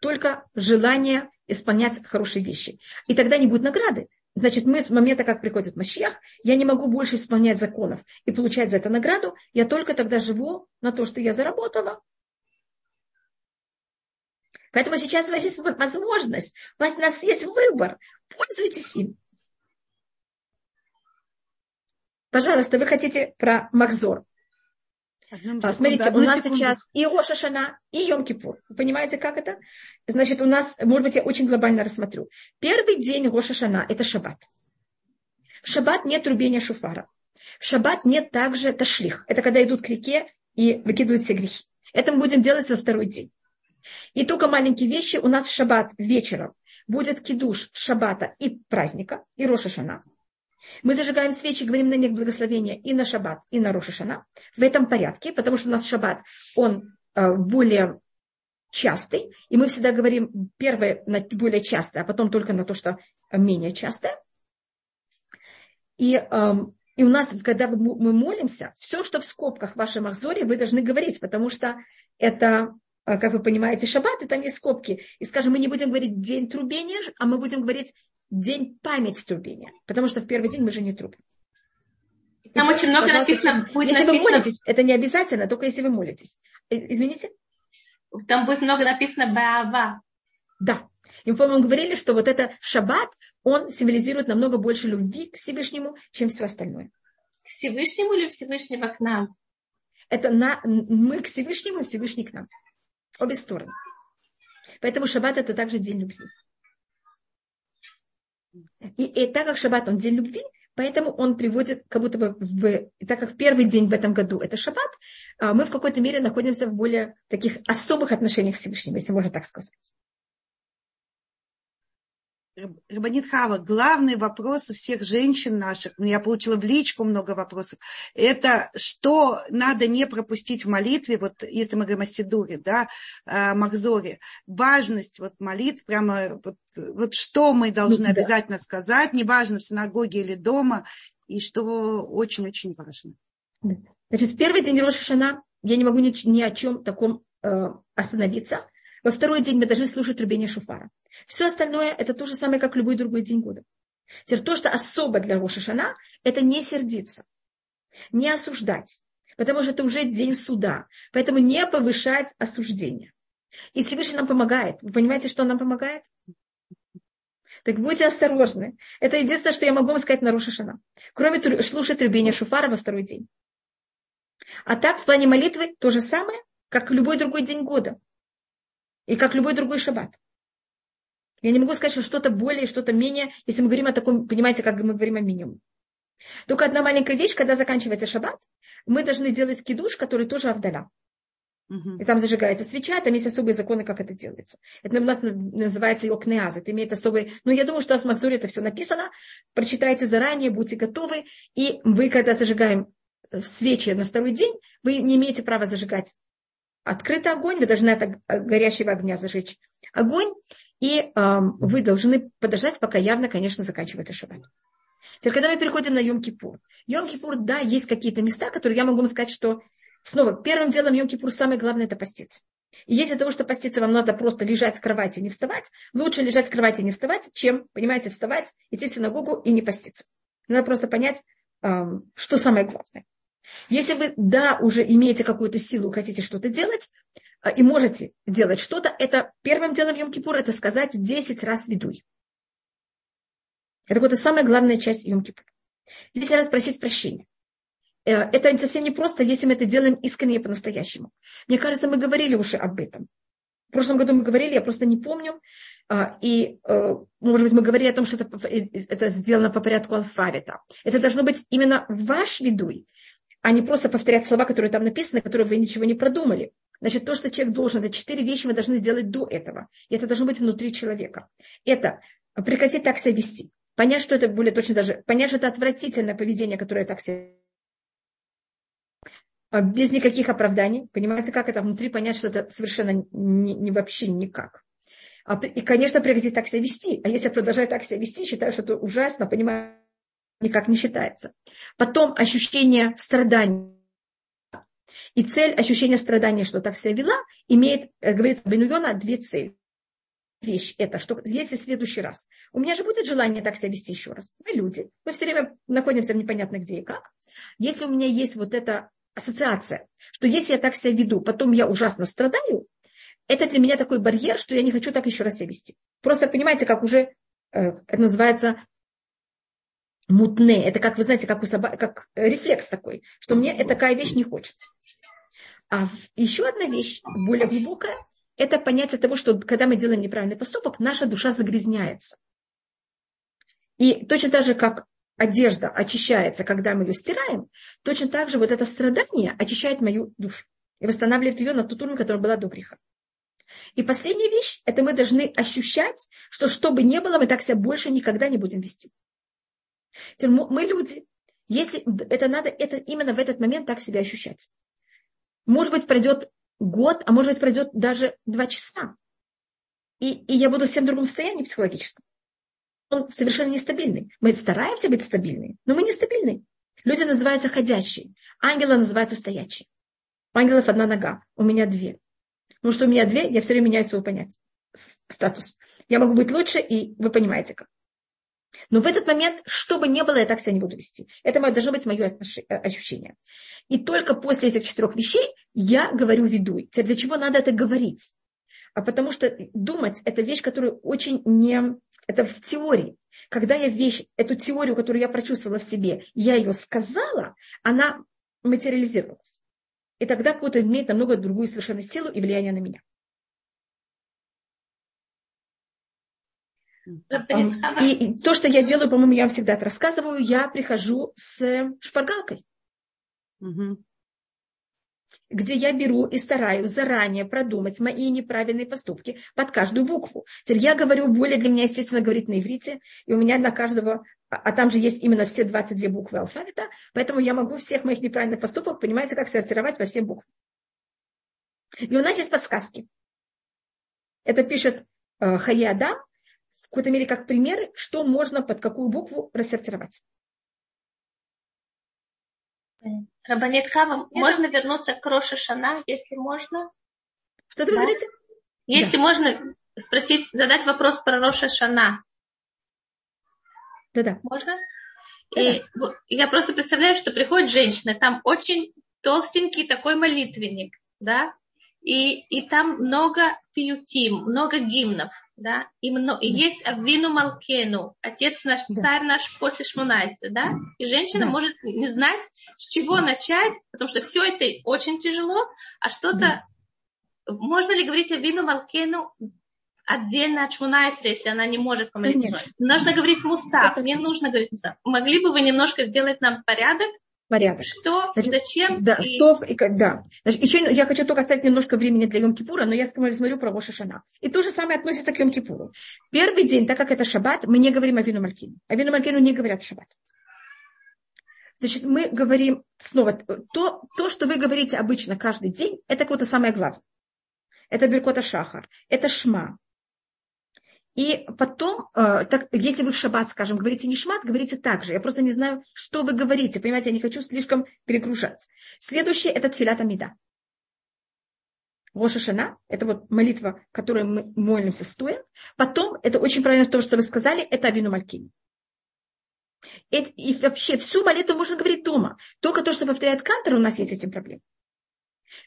S1: только желание исполнять хорошие вещи. И тогда не будет награды. Значит, мы с момента, как приходит Машиах, я не могу больше исполнять законов и получать за это награду, я только тогда живу на то, что я заработала. Поэтому сейчас у вас есть возможность, у вас у нас есть выбор, пользуйтесь им. Пожалуйста, вы хотите про Махзор. А, смотрите, у нас секунду. сейчас и Роша Шана, и Йом Кипур. Вы понимаете, как это? Значит, у нас, может быть, я очень глобально рассмотрю. Первый день Роша Шана – это шаббат. В шаббат нет рубения шуфара. В шаббат нет также ташлих. Это когда идут к реке и выкидывают все грехи. Это мы будем делать во второй день. И только маленькие вещи. У нас в шаббат вечером будет кидуш шаббата и праздника, и Роша Шана. Мы зажигаем свечи, говорим на них благословения и на шаббат, и на Рошашана. В этом порядке, потому что у нас шаббат, он э, более частый, и мы всегда говорим первое на более частое, а потом только на то, что менее частое. И, эм, и у нас, когда мы молимся, все, что в скобках в вашем Ахзоре, вы должны говорить, потому что это, э, как вы понимаете, шаббат, и там есть скобки. И, скажем, мы не будем говорить день трубения, а мы будем говорить день память трубения, потому что в первый день мы же не трубим.
S2: Там очень много написано.
S1: Будет если написано... вы молитесь, это не обязательно, только если вы молитесь. Э, извините?
S2: Там будет много написано Баава.
S1: Да. И мы, по-моему, говорили, что вот это шаббат, он символизирует намного больше любви к Всевышнему, чем все остальное.
S2: К Всевышнему или Всевышнего к нам?
S1: Это на, мы к Всевышнему и Всевышний к нам. Обе стороны. Поэтому шаббат это также день любви. И, и так как шаббат, он день любви, поэтому он приводит, как будто бы, в, так как первый день в этом году это шаббат, а, мы в какой-то мере находимся в более таких особых отношениях с Всевышним, если можно так сказать.
S3: Рабанит Хава, главный вопрос у всех женщин наших, ну, я получила в личку много вопросов, это что надо не пропустить в молитве, вот если мы говорим о Сидуре, да, о Махзоре, важность вот молитв, прямо вот, вот что мы должны да. обязательно сказать, неважно в синагоге или дома, и что очень-очень важно.
S1: Значит, в первый день Рошашана я не могу ни, ни о чем таком э, остановиться. Во второй день мы должны слушать трубение шуфара. Все остальное это то же самое, как любой другой день года. Теперь то, что особо для Рошашана, это не сердиться, не осуждать, потому что это уже день суда. Поэтому не повышать осуждение. И Всевышний нам помогает. Вы понимаете, что он нам помогает? Так будьте осторожны. Это единственное, что я могу вам сказать на Рошашана. Кроме слушать трубения шуфара во второй день. А так, в плане молитвы то же самое, как любой другой день года. И как любой другой шаббат. Я не могу сказать, что что-то более, что-то менее, если мы говорим о таком, понимаете, как мы говорим о минимуме. Только одна маленькая вещь, когда заканчивается шаббат, мы должны делать кидуш, который тоже авдаля. И там зажигается свеча, там есть особые законы, как это делается. Это у нас называется йокнеаз, это имеет особый... Ну, я думаю, что в Махзуре это все написано. Прочитайте заранее, будьте готовы. И вы, когда зажигаем свечи на второй день, вы не имеете права зажигать открытый огонь, вы должны от горящего огня зажечь огонь, и э, вы должны подождать, пока явно, конечно, заканчивается шаббат. Теперь, когда мы переходим на Йом-Кипур, Йом-Кипур, да, есть какие-то места, которые я могу вам сказать, что снова первым делом Йом-Кипур самое главное это поститься. И если того, что поститься вам надо просто лежать с кровати и не вставать, лучше лежать с кровати и не вставать, чем, понимаете, вставать, идти в синагогу и не поститься. Надо просто понять, что самое главное. Если вы, да, уже имеете какую-то силу, хотите что-то делать, а, и можете делать что-то, это первым делом Йом-Кипур, это сказать 10 раз ведуй. Это вот самая главная часть Йом-Кипур. 10 раз просить прощения. Э, это совсем не просто, если мы это делаем искренне и по-настоящему. Мне кажется, мы говорили уже об этом. В прошлом году мы говорили, я просто не помню. А, и, э, может быть, мы говорили о том, что это, э, это сделано по порядку алфавита. Это должно быть именно ваш видуй, а не просто повторять слова, которые там написаны, которые вы ничего не продумали. Значит, то, что человек должен, это четыре вещи мы должны сделать до этого. И это должно быть внутри человека. Это прекратить так себя вести. Понять, что это более точно даже, понять, что это отвратительное поведение, которое так себя а, без никаких оправданий. Понимаете, как это внутри понять, что это совершенно не, не вообще никак. А и, конечно, прекратить так себя вести. А если я продолжаю так себя вести, считаю, что это ужасно, понимаю, никак не считается. Потом ощущение страданий и цель ощущения страдания, что так себя вела, имеет, э, говорит Бенуйона, две цели. Вещь это, что если в следующий раз, у меня же будет желание так себя вести еще раз. Мы люди, мы все время находимся непонятно где и как. Если у меня есть вот эта ассоциация, что если я так себя веду, потом я ужасно страдаю, это для меня такой барьер, что я не хочу так еще раз себя вести. Просто понимаете, как уже э, это называется мутне. Это как, вы знаете, как у собаки, как рефлекс такой, что мне такая вещь не хочется. А еще одна вещь, более глубокая, это понятие того, что когда мы делаем неправильный поступок, наша душа загрязняется. И точно так же, как одежда очищается, когда мы ее стираем, точно так же вот это страдание очищает мою душу и восстанавливает ее на тот уровень, который была до греха. И последняя вещь, это мы должны ощущать, что что бы ни было, мы так себя больше никогда не будем вести. Мы люди. Если это надо, это именно в этот момент так себя ощущать. Может быть, пройдет год, а может быть, пройдет даже два часа. И, и я буду в совсем другом состоянии психологическом. Он совершенно нестабильный. Мы стараемся быть стабильными, но мы нестабильны. Люди называются ходячие, ангелы называются стоячие. У ангелов одна нога, у меня две. Ну что у меня две, я все время меняю свой понятие, статус. Я могу быть лучше, и вы понимаете как. Но в этот момент, что бы ни было, я так себя не буду вести. Это должно быть мое э, ощущение. И только после этих четырех вещей я говорю ведуй. Для чего надо это говорить? А потому что думать – это вещь, которая очень не... Это в теории. Когда я вещь, эту теорию, которую я прочувствовала в себе, я ее сказала, она материализировалась. И тогда кто-то имеет намного другую совершенно силу и влияние на меня. И то, что я делаю, по-моему, я вам всегда это рассказываю, я прихожу с шпаргалкой. Где я беру и стараюсь заранее продумать мои неправильные поступки под каждую букву. Теперь я говорю, более для меня, естественно, говорить на иврите, и у меня на каждого, а, а там же есть именно все 22 буквы алфавита, поэтому я могу всех моих неправильных поступок, понимаете, как сортировать по всем буквам. И у нас есть подсказки. Это пишет э, Хаяда, какой-то мере как примеры, что можно под какую букву рассортировать.
S2: Рабанит Хава, можно вернуться к Роша Шана, если можно?
S1: Что ты да? говорите?
S2: Если да. можно спросить, задать вопрос про Роша Шана.
S1: Да-да.
S2: Можно? И да. я просто представляю, что приходит женщина, там очень толстенький такой молитвенник, да, и, и там много пиютим, много гимнов да, и, мно, и есть Авину Малкену, отец наш, да. царь наш после Шмунайстра, да, и женщина да. может не знать, с чего начать, потому что все это очень тяжело, а что-то, да. можно ли говорить Авину Малкену отдельно от Шмунайстра, если она не может помолиться? Нужно говорить Мусав, не нужно говорить Мусав. Могли бы вы немножко сделать нам порядок,
S1: порядок.
S2: Что? Значит, Зачем?
S1: Да, и... стоп, и, да. Значит, еще я хочу только оставить немножко времени для Йом-Кипура, но я смотрю про Роша Шана. И то же самое относится к Йом-Кипуру. Первый день, так как это шаббат, мы не говорим о Вину Малькину. О Вину Малькину не говорят в шаббат. Значит, мы говорим снова, то, то, что вы говорите обычно каждый день, это какое-то самое главное. Это Беркота Шахар, это Шма. И потом, э, так, если вы в шаббат, скажем, говорите не шмат, говорите так же. Я просто не знаю, что вы говорите. Понимаете, я не хочу слишком перегружаться. Следующее – это тфилат амида. Рошашана – это вот молитва, которой мы молимся стоя. Потом, это очень правильно то, что вы сказали, это Авину Малькини. И вообще всю молитву можно говорить дома. Только то, что повторяет Кантер, у нас есть этим проблемы.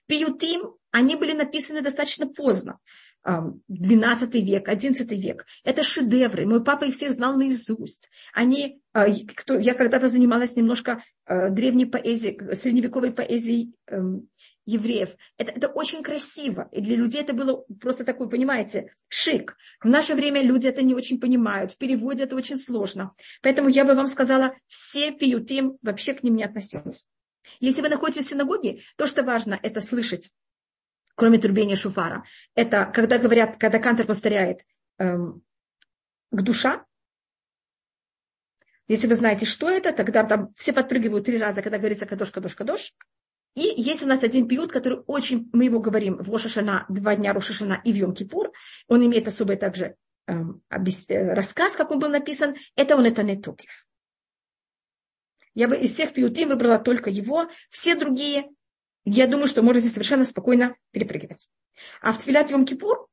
S1: Пиютим, они были написаны достаточно поздно. 12 век, 11 век. Это шедевры. Мой папа их всех знал наизусть. Они, а, кто, я когда-то занималась немножко а, древней поэзией, средневековой поэзией эм, евреев. Это, это очень красиво. И для людей это было просто такой, понимаете, шик. В наше время люди это не очень понимают. В переводе это очень сложно. Поэтому я бы вам сказала, все пиютим вообще к ним не относились. Если вы находитесь в синагоге, то, что важно, это слышать кроме трубения шуфара. Это когда говорят, когда Кантер повторяет эм, к душа. Если вы знаете, что это, тогда там все подпрыгивают три раза, когда говорится кадош, кадош, кадош. И есть у нас один пиют, который очень, мы его говорим в Рошашана, два дня Рошашана и в Йом-Кипур. Он имеет особый также эм, э, рассказ, как он был написан. Это он, это не Токив. Я бы из всех пиутим выбрала только его. Все другие я думаю, что можете совершенно спокойно перепрыгивать. А в Твилят Йом Кипур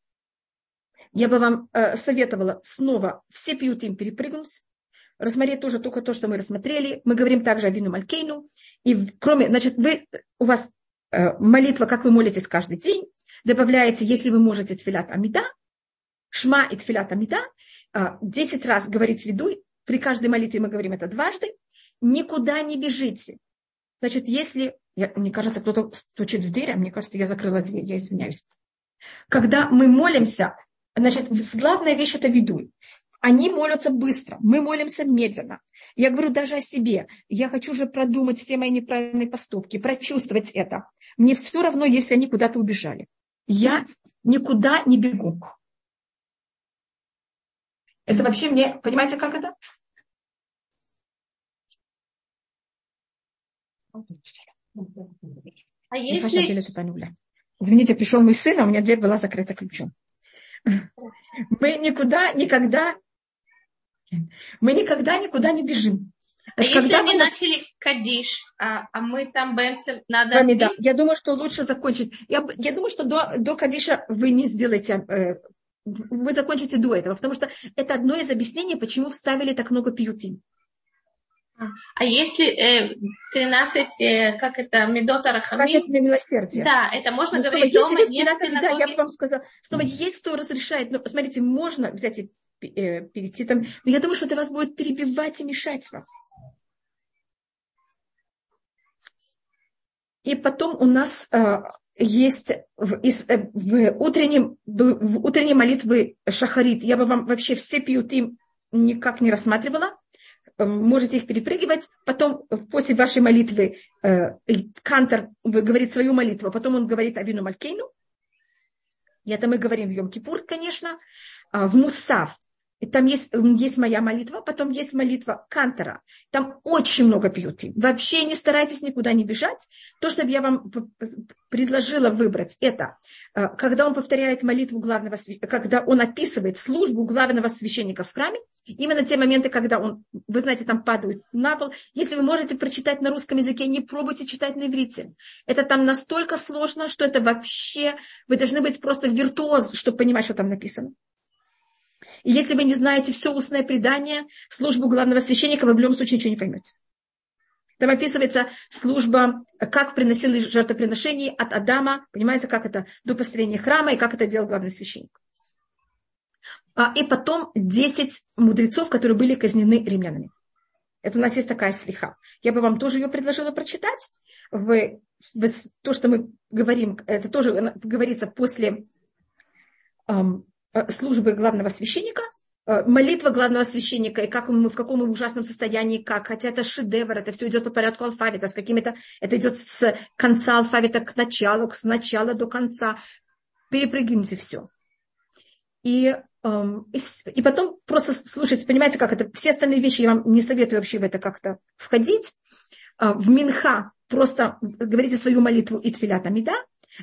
S1: я бы вам э, советовала снова все пьютим перепрыгнуть, рассмотреть тоже только то, что мы рассмотрели. Мы говорим также о вину Малькейну. И кроме, значит, вы, у вас э, молитва, как вы молитесь каждый день, добавляете, если вы можете, тфилят амида, шма и тфилят амида, э, 10 раз говорить видуй, при каждой молитве мы говорим это дважды, никуда не бежите. Значит, если я, мне кажется, кто-то стучит в дверь, а мне кажется, я закрыла дверь, я извиняюсь. Когда мы молимся, значит, главная вещь – это ведуй. Они молятся быстро, мы молимся медленно. Я говорю даже о себе. Я хочу же продумать все мои неправильные поступки, прочувствовать это. Мне все равно, если они куда-то убежали. Я никуда не бегу. Это вообще мне, понимаете, как это? А если... Извините, пришел мой сын, а у меня дверь была закрыта ключом. Мы никуда, никогда, мы никогда никуда не бежим.
S2: А если они мы... начали кадиш, а, а мы там бенцев надо... Вами,
S1: да. Я думаю, что лучше закончить. Я, я думаю, что до, до кадиша вы не сделаете, э, вы закончите до этого, потому что это одно из объяснений, почему вставили так много пьютин.
S2: А если э, 13, э, как это, медота рахамим?
S1: Качественное милосердие.
S2: Да, это можно но говорить снова, дома, не в
S1: Да, я бы вам сказала, снова есть кто разрешает, но посмотрите, можно взять и э, перейти там, но я думаю, что это вас будет перебивать и мешать вам. И потом у нас э, есть в, из, э, в, утреннем, в утренней молитве шахарит. Я бы вам вообще все пьюты никак не рассматривала. Э, можете их перепрыгивать, потом э, после вашей молитвы э, Кантор говорит свою молитву, потом он говорит Авину Малькейну, и это мы говорим в Йом-Кипур, конечно, а в Мусав там есть, есть моя молитва, потом есть молитва Кантора. Там очень много пьюты. Вообще не старайтесь никуда не бежать. То, что я вам предложила выбрать, это э, когда он повторяет молитву главного когда он описывает службу главного священника в храме, именно те моменты, когда он, вы знаете, там падают на пол. Если вы можете прочитать на русском языке, не пробуйте читать на иврите. Это там настолько сложно, что это вообще, вы должны быть просто виртуоз, чтобы понимать, что там написано. И если вы не знаете все устное предание, службу главного священника, вы в любом случае ничего не поймете. Там описывается служба, как приносили жертвоприношения от Адама, понимаете, как это до построения храма и как это делал главный священник. А, и потом 10 мудрецов, которые были казнены римлянами. Это у нас есть такая слиха. Я бы вам тоже ее предложила прочитать. В, в, то, что мы говорим, это тоже говорится после Э, службы главного священника, э, молитва главного священника, и как мы, в каком мы ужасном состоянии, как, хотя это шедевр, это все идет по порядку алфавита, с какими-то, это идет с конца алфавита к началу, с начала до конца, перепрыгните все. И, эм, и, потом просто слушайте, понимаете, как это, все остальные вещи я вам не советую вообще в это как-то входить. Э, в Минха просто говорите свою молитву и тфилят Амида,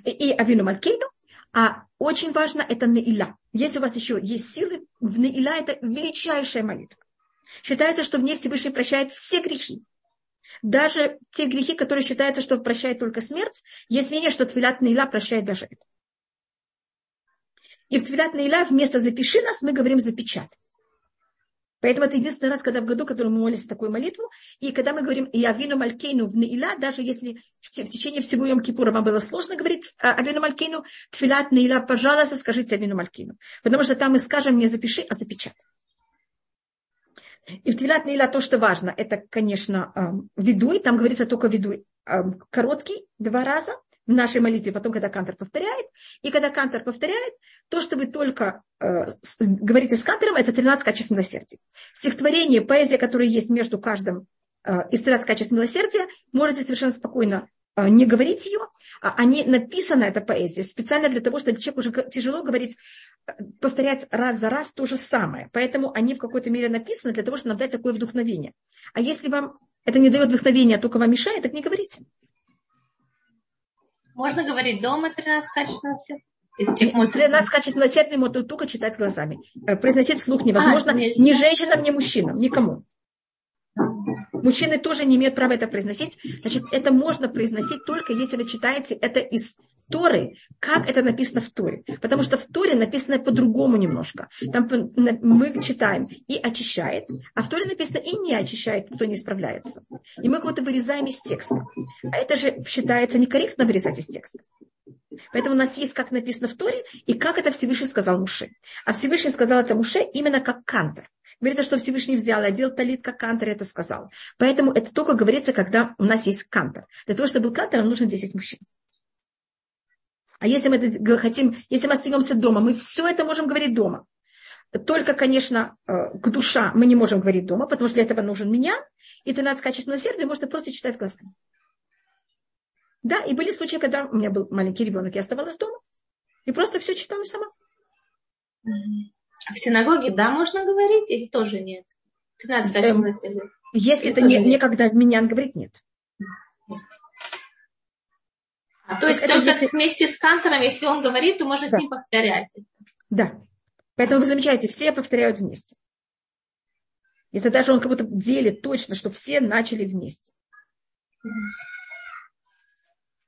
S1: и, и Авину Малькейну, А очень важно это наиля. Если у вас еще есть силы, в наиля это величайшая молитва. Считается, что в ней Всевышний прощает все грехи. Даже те грехи, которые считаются, что прощает только смерть, есть мнение, что Твилат Наиля прощает даже это. И в Твилат Наиля вместо «запиши нас» мы говорим «запечатай». Поэтому это единственный раз, когда в году, который мы молились такую молитву, и когда мы говорим «И авину малькейну в Наиля», даже если в, течение всего Йом Кипура вам было сложно говорить авину малькейну, тфилат Наиля, пожалуйста, скажите авину малькейну. Потому что там мы скажем не запиши, а запечатай. И в Твилат Наиля то, что важно, это, конечно, эм, ведуй, там говорится только ведуй эм, короткий, два раза в нашей молитве, потом, когда Кантор повторяет. И когда Кантор повторяет, то, что вы только э, говорите с Кантором, это 13 качеств милосердия. Стихотворение, поэзия, которая есть между каждым э, из 13 качеств милосердия, можете совершенно спокойно не говорить ее, а они написана эта поэзия специально для того, чтобы человеку уже тяжело говорить, э, повторять раз за раз то же самое. Поэтому они в какой-то мере написаны для того, чтобы нам дать такое вдохновение. А если вам это не дает вдохновения, а только вам мешает, так не говорите.
S2: Можно говорить дома 13 качеств милосердия?
S1: 13 качеств милосердия можно только читать глазами. Э, произносить слух невозможно а, ни женщинам, ни мужчинам, никому. Мужчины тоже не имеют права это произносить. Значит, это можно произносить только если вы читаете это из Торы, как это написано в Торе. Потому что в Торе написано по-другому немножко. Там мы читаем и очищает, а в Торе написано и не очищает, кто не справляется. И мы кого-то вырезаем из текста. А это же считается некорректно вырезать из текста. Поэтому у нас есть, как написано в Торе, и как это Всевышний сказал Муше. А Всевышний сказал это Муше именно как кантор. Говорится, что Всевышний взял одел талит, как Кантор это сказал. Поэтому это только говорится, когда у нас есть Кантор. Для того, чтобы был Кантор, нам нужно 10 мужчин. А если мы это хотим, если мы остаемся дома, мы все это можем говорить дома. Только, конечно, э, к душа мы не можем говорить дома, потому что для этого нужен меня. И 13 качеств милосердия можно просто читать глазами. Да, и были случаи, когда у меня был маленький ребенок, я оставалась дома. И просто все читала сама.
S2: А в синагоге, да, можно говорить, или тоже нет? 13
S1: эм, Если это не, некогда меня говорит, нет.
S2: А, то есть только если... вместе с Кантором, если он говорит, то можно да. с ним повторять.
S1: Да. Поэтому вы замечаете, все повторяют вместе. Это даже он как будто делит точно, что все начали вместе.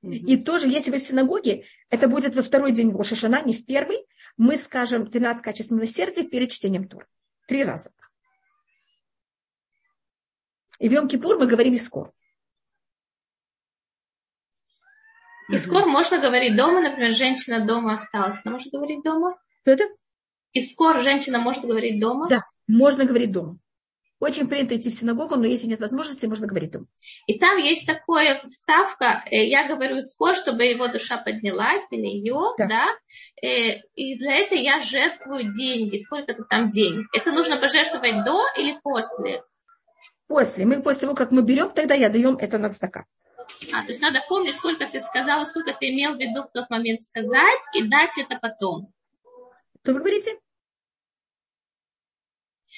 S1: И тоже, если вы в синагоге, это будет во второй день Рошашана, не в первый, мы скажем 13 качеств милосердия перед чтением Тур. Три раза. И в Йом-Кипур мы говорим Искор.
S2: Искор можно говорить дома, например, женщина дома осталась, она может говорить дома?
S1: Что это?
S2: Искор женщина может говорить дома?
S1: Да, можно говорить дома. Очень принято идти в синагогу, но если нет возможности, можно говорить там.
S2: И там есть такая вставка, э, я говорю спор, чтобы его душа поднялась, или ее, да. да, э, и для этого я жертвую деньги, сколько-то там денег. Это нужно пожертвовать до или после?
S1: После. Мы после того, как мы берем, тогда я даем это на стакан.
S2: А, то есть надо помнить, сколько ты сказала, сколько ты имел в виду в тот момент сказать, и дать это потом.
S1: Что вы говорите?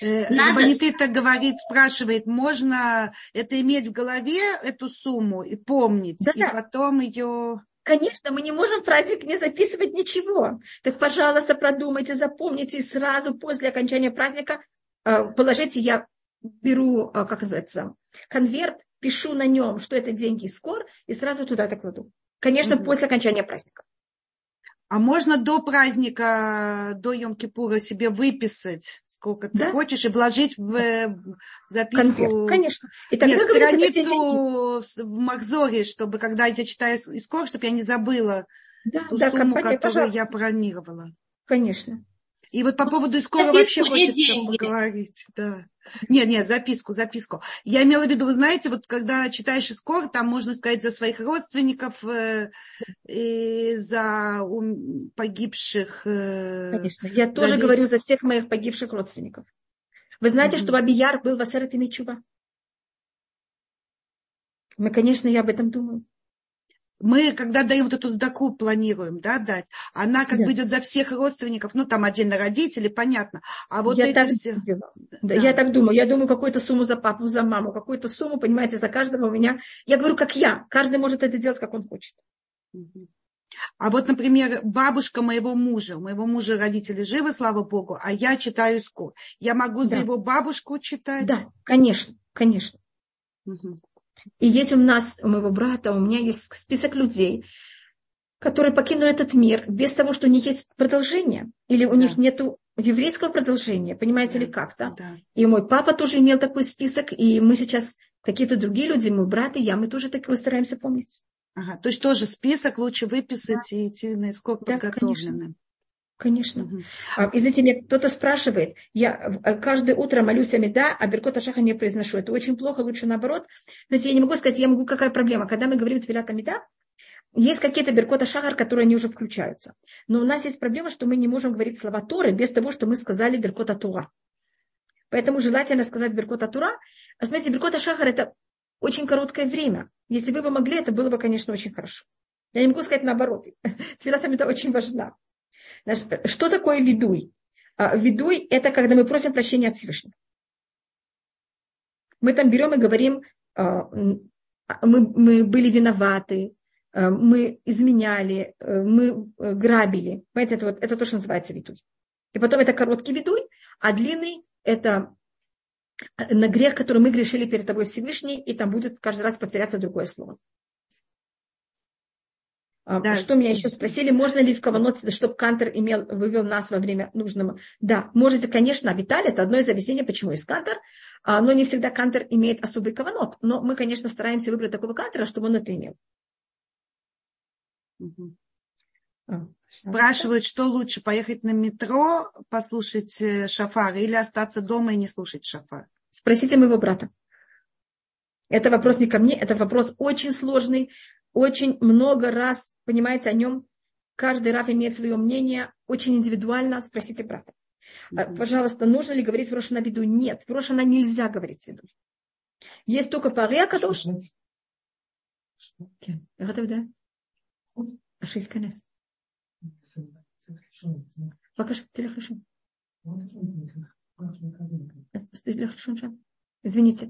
S3: Э, Надо... Банитыта говорит, спрашивает, можно это иметь в голове, эту сумму, и помнить, да, и потом ее...
S1: Конечно, мы не можем в праздник не записывать ничего. Так, пожалуйста, продумайте, запомните, и сразу после окончания праздника э, положите, я беру, э, как называется, конверт, пишу на нем, что это деньги из скор, и сразу туда это кладу. Конечно, угу. после окончания праздника.
S3: А можно до праздника, до Йом-Кипура себе выписать, сколько ты да? хочешь, и вложить в записку.
S1: Конверт, конечно.
S3: И тогда Нет, страницу в Макзоре, чтобы когда я читаю искор, чтобы я не забыла да, ту да, сумму, компания, которую пожалуйста. я планировала.
S1: Конечно.
S3: И вот по поводу искора вообще хочется деньги. поговорить. Да. Нет, нет, записку, записку. Я имела в виду, вы знаете, вот когда читаешь искор, там можно сказать за своих родственников, э, и за ум, погибших. Э,
S1: Конечно, я тоже весь... говорю за всех моих погибших родственников. Вы знаете, mm-hmm. что Абияр был в Асерет и Чува? Мы, конечно, я об этом думаю
S3: мы, когда даем вот эту сдаку, планируем, да, дать, она как да. бы идет за всех родственников, ну, там отдельно родители, понятно. А вот
S1: я
S3: эти
S1: так
S3: все...
S1: Да. Да, я так думаю. Я думаю, какую-то сумму за папу, за маму, какую-то сумму, понимаете, за каждого у меня. Я говорю, как я. Каждый может это делать, как он хочет.
S3: А вот, например, бабушка моего мужа, у моего мужа родители живы, слава богу, а я читаю скор. Я могу да. за его бабушку читать?
S1: Да, конечно, конечно. Угу. И есть у нас, у моего брата, у меня есть список людей, которые покинули этот мир без того, что у них есть продолжение, или у да. них нет еврейского продолжения, понимаете да. ли как-то. Да. И мой папа тоже имел такой список, и мы сейчас, какие-то другие люди, мой брат и я, мы тоже такое стараемся помнить.
S3: Ага, то есть тоже список лучше выписать да. и идти наисколько да, подготовленным.
S1: Конечно. Угу. Извините, мне кто-то спрашивает, я э, каждое утро молюсь Амида, а Беркота Шаха не произношу. Это очень плохо, лучше наоборот. Но я не могу сказать, я могу, какая проблема. Когда мы говорим Твилят Амида, есть какие-то Беркота Шахар, которые они уже включаются. Но у нас есть проблема, что мы не можем говорить слова Торы без того, что мы сказали Беркота Тура. Поэтому желательно сказать Беркота Тура. А смотрите, Беркота Шахар это очень короткое время. Если вы бы могли, это было бы, конечно, очень хорошо. Я не могу сказать наоборот. Твилат Амида очень важна. Что такое видуй? А, видуй – это когда мы просим прощения от Всевышнего. Мы там берем и говорим, а, мы, мы были виноваты, а, мы изменяли, мы грабили. Понимаете, это, вот, это то, что называется видуй. И потом это короткий видуй, а длинный – это на грех, который мы грешили перед тобой Всевышний, и там будет каждый раз повторяться другое слово. А, да. Что меня еще спросили, можно ли в Каванот, чтобы Кантер имел, вывел нас во время нужного? Да, можете, конечно, Виталий, это одно из объяснений, почему есть Кантер, а, но не всегда Кантер имеет особый Каванот. Но мы, конечно, стараемся выбрать такого Кантера, чтобы он это имел.
S3: Угу. Спрашивают, что лучше, поехать на метро, послушать э, шафар или остаться дома и не слушать шафар?
S1: Спросите моего брата. Это вопрос не ко мне, это вопрос очень сложный очень много раз, понимаете, о нем каждый раф имеет свое мнение, очень индивидуально, спросите брата. Mm-hmm. Пожалуйста, нужно ли говорить в Рошана виду? Нет, в Рошана нельзя говорить в виду. Есть только паре Кадош. איך אתה יודע? השאיל כנס. בבקשה, תלך לישון. אז תלך לישון שם. извините.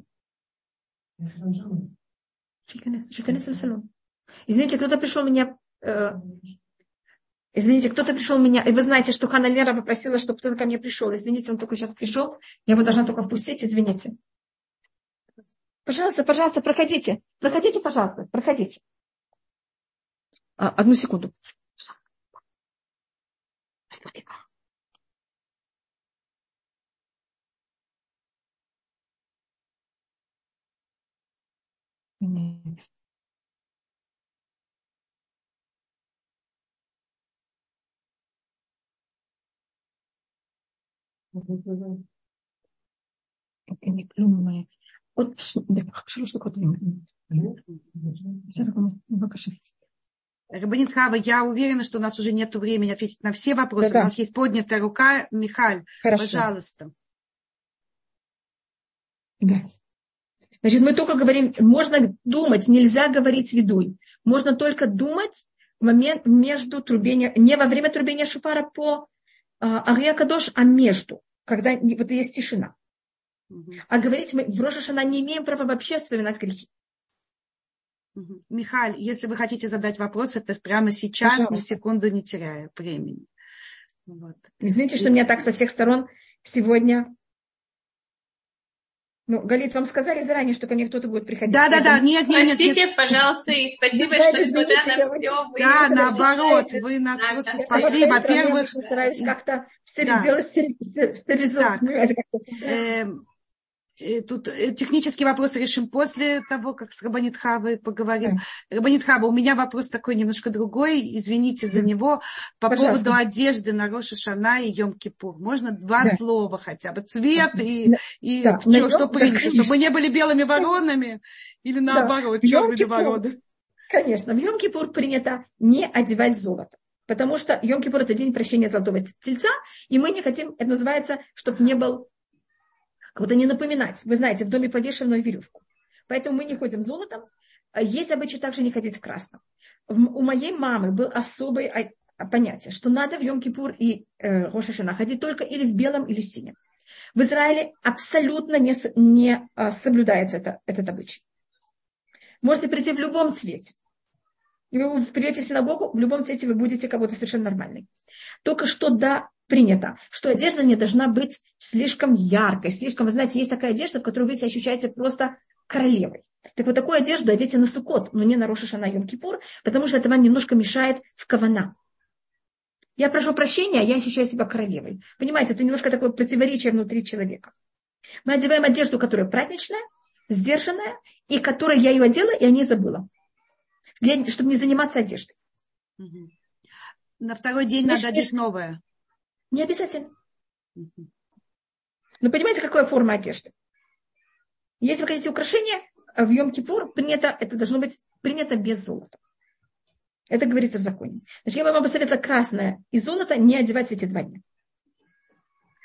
S1: שייכנס, שייכנס לסלון. Извините, кто-то пришел меня... Э, извините, кто-то пришел меня... И вы знаете, что Хана Лера попросила, чтобы кто-то ко мне пришел. Извините, он только сейчас пришел. Я его должна только впустить, извините. Пожалуйста, пожалуйста, проходите. Проходите, пожалуйста, проходите. А, одну секунду. Господи. Нет. אני כלום, עוד שלוש דקות אני בסדר גמור, בבקשה.
S3: Рабанит Хава, я уверена, что у нас уже нет времени ответить на все вопросы. Да, да. У нас есть поднятая рука. Михаль, Хорошо. пожалуйста.
S1: Да. Значит, мы только говорим, можно думать, нельзя говорить ведуй. Можно только думать в момент между трубения, не во время трубения шуфара по Ария Кадош, а между, когда вот есть тишина. А говорить мы в Рошашана не имеем права вообще вспоминать грехи.
S3: Михаль, если вы хотите задать вопрос, это прямо сейчас, Пожалуйста. ни секунду не теряя времени.
S1: Вот. Извините, что меня так со всех сторон сегодня ну, Галит, вам сказали заранее, что ко мне кто-то будет приходить.
S3: Да, да, да, нет, нет,
S2: нет. Простите, нет. пожалуйста, и спасибо, что несмотря на все,
S3: вы... Да, наоборот, вы нас да, просто да, спасли. Во-первых...
S1: Я стараюсь как-то да.
S3: Э, тут э, технический вопрос решим после того, как с Рабанит Хавой поговорим. Да. Рабанит Хава, у меня вопрос такой немножко другой, извините за него, по Пожалуйста. поводу одежды на Роша Шана и Йом Кипур. Можно два да. слова хотя бы, цвет и, да. и да. что, что принято, да, чтобы мы не были белыми воронами или наоборот, да. черными воронами.
S1: Конечно, в Йом Кипур принято не одевать золото. Потому что Йом Кипур это день прощения золотого тельца, и мы не хотим, это называется, чтобы не был Кого-то не напоминать. Вы знаете, в доме повешенную веревку. Поэтому мы не ходим золотом. А есть обычай также не ходить в красном. У моей мамы был особый понятие, что надо в Йом-Кипур и э, Рошашина ходить только или в белом, или в синем. В Израиле абсолютно не, не а, соблюдается это, этот обычай. Можете прийти в любом цвете. вы придете в синагогу, в любом цвете вы будете кого-то совершенно нормальный. Только что да, принято, что одежда не должна быть слишком яркой, слишком, вы знаете, есть такая одежда, в которой вы себя ощущаете просто королевой. Так вот такую одежду оденьте на Сукот, но не на Рошашана Йом Кипур, потому что это вам немножко мешает в кавана. Я прошу прощения, я ощущаю себя королевой. Понимаете, это немножко такое противоречие внутри человека. Мы одеваем одежду, которая праздничная, сдержанная, и которой я ее одела, и о ней забыла. Для, чтобы не заниматься одеждой.
S3: На второй день Значит, надо одеть новое.
S1: Не обязательно. Но понимаете, какая форма одежды? Если вы хотите украшения, в Йом-Кипур принято, это должно быть принято без золота. Это говорится в законе. Значит, я бы вам посоветовала красное и золото не одевать в эти два дня.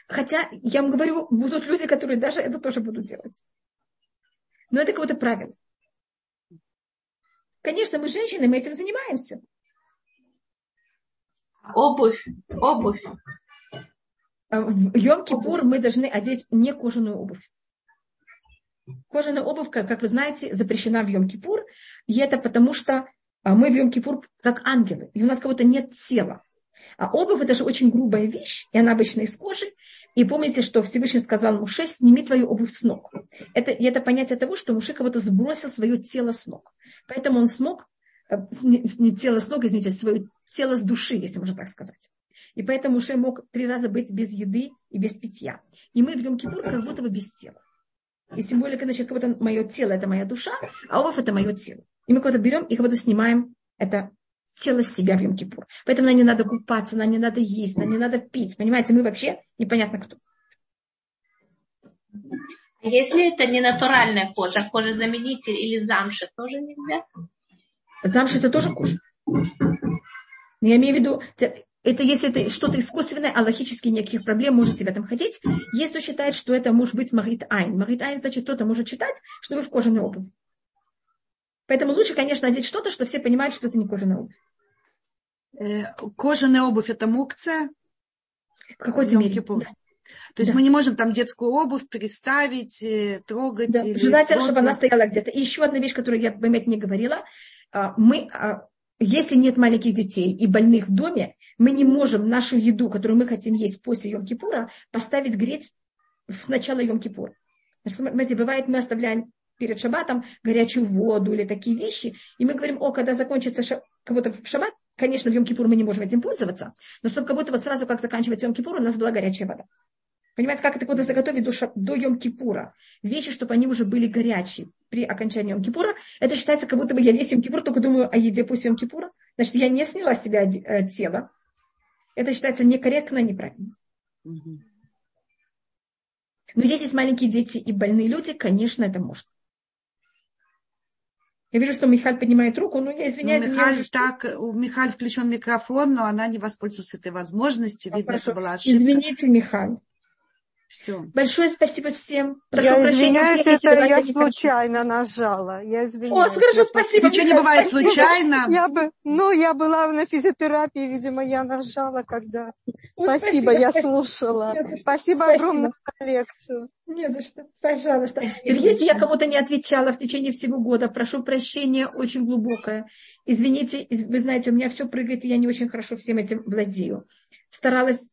S1: Хотя, я вам говорю, будут люди, которые даже это тоже будут делать. Но это какое-то правило. Конечно, мы женщины, мы этим занимаемся.
S2: Обувь, обувь.
S1: А в Йом-Кипур мы должны одеть не кожаную обувь. Кожаная обувь, как вы знаете, запрещена в Йом-Кипур. И это потому, что а, мы в Йом-Кипур как ангелы, и у нас кого-то нет тела. А обувь это же очень грубая вещь, и она обычно из кожи. И помните, что Всевышний сказал Муше, сними твою обувь с ног. Это, и это понятие того, что Муше кого-то сбросил свое тело с ног. Поэтому он смог, э, не, не тело с ног, извините, свое тело с души, если можно так сказать. И поэтому Муше мог три раза быть без еды и без питья. И мы в Йом-Кипур как будто бы без тела. И тем более, когда сейчас как будто мое тело – это моя душа, а обувь – это мое тело. И мы кого-то берем и кого-то снимаем это тело с себя в Йом-Кипур. Поэтому нам не надо купаться, нам не надо есть, нам не надо пить. Понимаете, мы вообще непонятно кто.
S2: Если это не натуральная кожа, кожа заменитель или замша, тоже нельзя?
S1: Замша это тоже кожа. Я имею в виду, это если это что-то искусственное, а логически никаких проблем, можете в этом ходить. Есть кто считает, что это может быть марит айн. Марит айн, значит, кто-то может читать, что вы в кожаной обуви. Поэтому лучше, конечно, одеть что-то, что все понимают, что это не кожаная обувь.
S3: Э, кожаная обувь – это мукция?
S1: В какой-то мере, да.
S3: То есть да. мы не можем там детскую обувь переставить, э, трогать. Да.
S1: Желательно, чтобы она стояла где-то. И еще одна вещь, которую я, опять не говорила. А, мы, а, если нет маленьких детей и больных в доме, мы не можем нашу еду, которую мы хотим есть после Йом-Кипура, поставить греть в начало Йом-Кипура. Знаете, бывает, мы оставляем перед шабатом горячую воду или такие вещи, и мы говорим, о, когда закончится ша... кого-то в шаббат, конечно, в Йом-Кипур мы не можем этим пользоваться, но чтобы как будто вот сразу, как заканчивается Йом-Кипур, у нас была горячая вода. Понимаете, как это куда заготовить до, ша... до Йом-Кипура? Вещи, чтобы они уже были горячие при окончании Йом-Кипура, это считается, как будто бы я весь Йом-Кипур только думаю о еде после Йом-Кипура. Значит, я не сняла с себя э, тело. Это считается некорректно, неправильно. Но если есть маленькие дети и больные люди, конечно, это можно. Я вижу, что Михаль поднимает руку, но я извиняюсь.
S3: Ну, Михаль, уже... так, у Михаль включен микрофон, но она не воспользуется этой возможностью. Видно,
S1: это была ошибка. Извините, Михаль. Все. Большое спасибо всем.
S5: Прошу я прощения. Извиняюсь, это я, я случайно нажала. Я извиняюсь.
S1: О, хорошо, спасибо.
S3: Ничего не бывает спасибо. случайно.
S5: Я бы, ну, я была на физиотерапии, видимо, я нажала, когда. О, спасибо, спасибо, я спасибо. слушала. Спасибо, спасибо огромное за лекцию.
S1: Не за что. Пожалуйста. Если я кому-то не отвечала в течение всего года, прошу прощения, очень глубокое. Извините, вы знаете, у меня все прыгает, и я не очень хорошо всем этим владею. Старалась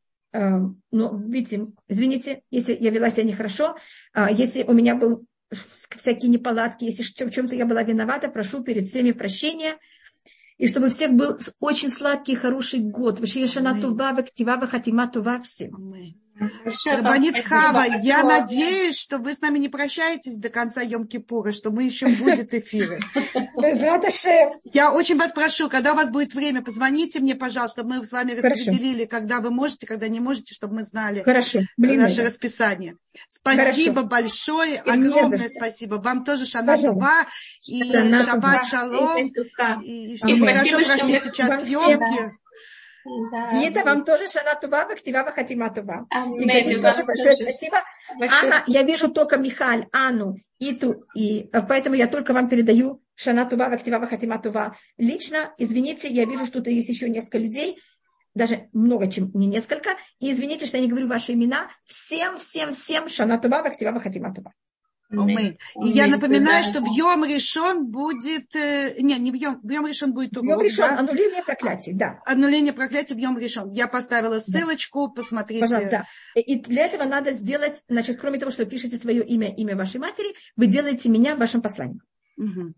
S1: но, видите, извините, если я вела себя нехорошо, а, если у меня был всякие неполадки, если в чем-то я была виновата, прошу перед всеми прощения. И чтобы всех был очень сладкий, хороший год. Вашиешана тува, вактива, хатима тува всем.
S3: Рабанит Хава, я надеюсь, что вы с нами не прощаетесь до конца Йом-Кипура, что мы еще будет эфиры. Я очень вас прошу, когда у вас будет время, позвоните мне, пожалуйста, чтобы мы с вами распределили, когда вы можете, когда не можете, чтобы мы знали
S1: Хорошо.
S3: наше расписание. Спасибо большое, огромное спасибо. Вам тоже Шана Тува и Шаббат Шалом. И, и, и хорошо прошли сейчас съемки.
S1: Да. И это вам тоже Шана Тува, Бахтива, Хатима Тува. И тоже большое спасибо. Анна, я вижу только Михаль, Анну, Иту, и э, поэтому я только вам передаю Шана Тува, Бахтива, Хатима Тува. Лично, извините, я вижу, что тут есть еще несколько людей, даже много, чем не несколько. И извините, что я не говорю ваши имена. Всем, всем, всем Шана Тува, Бахтива, Хатима Тува.
S3: Омейн. И я напоминаю, что Йом решен будет... э, Не, не в Йом решен будет урок.
S1: Йом решен,
S3: да?
S1: аннулирование проклятий, да.
S3: Аннуление проклятия в Йом решен. Я поставила ссылочку, посмотрите.
S1: Пожалуйста, да. И для этого надо сделать, значит, кроме того, что вы пишете свое имя, имя вашей матери, вы делаете меня вашим посланником.
S3: Мгм.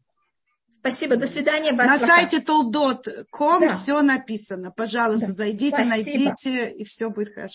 S1: Спасибо, до свидания.
S3: На сайте toldot.com
S1: Да.
S3: все написано. Пожалуйста,
S1: Да.
S3: зайдите,
S1: Спасибо.
S3: найдите, и все будет хорошо.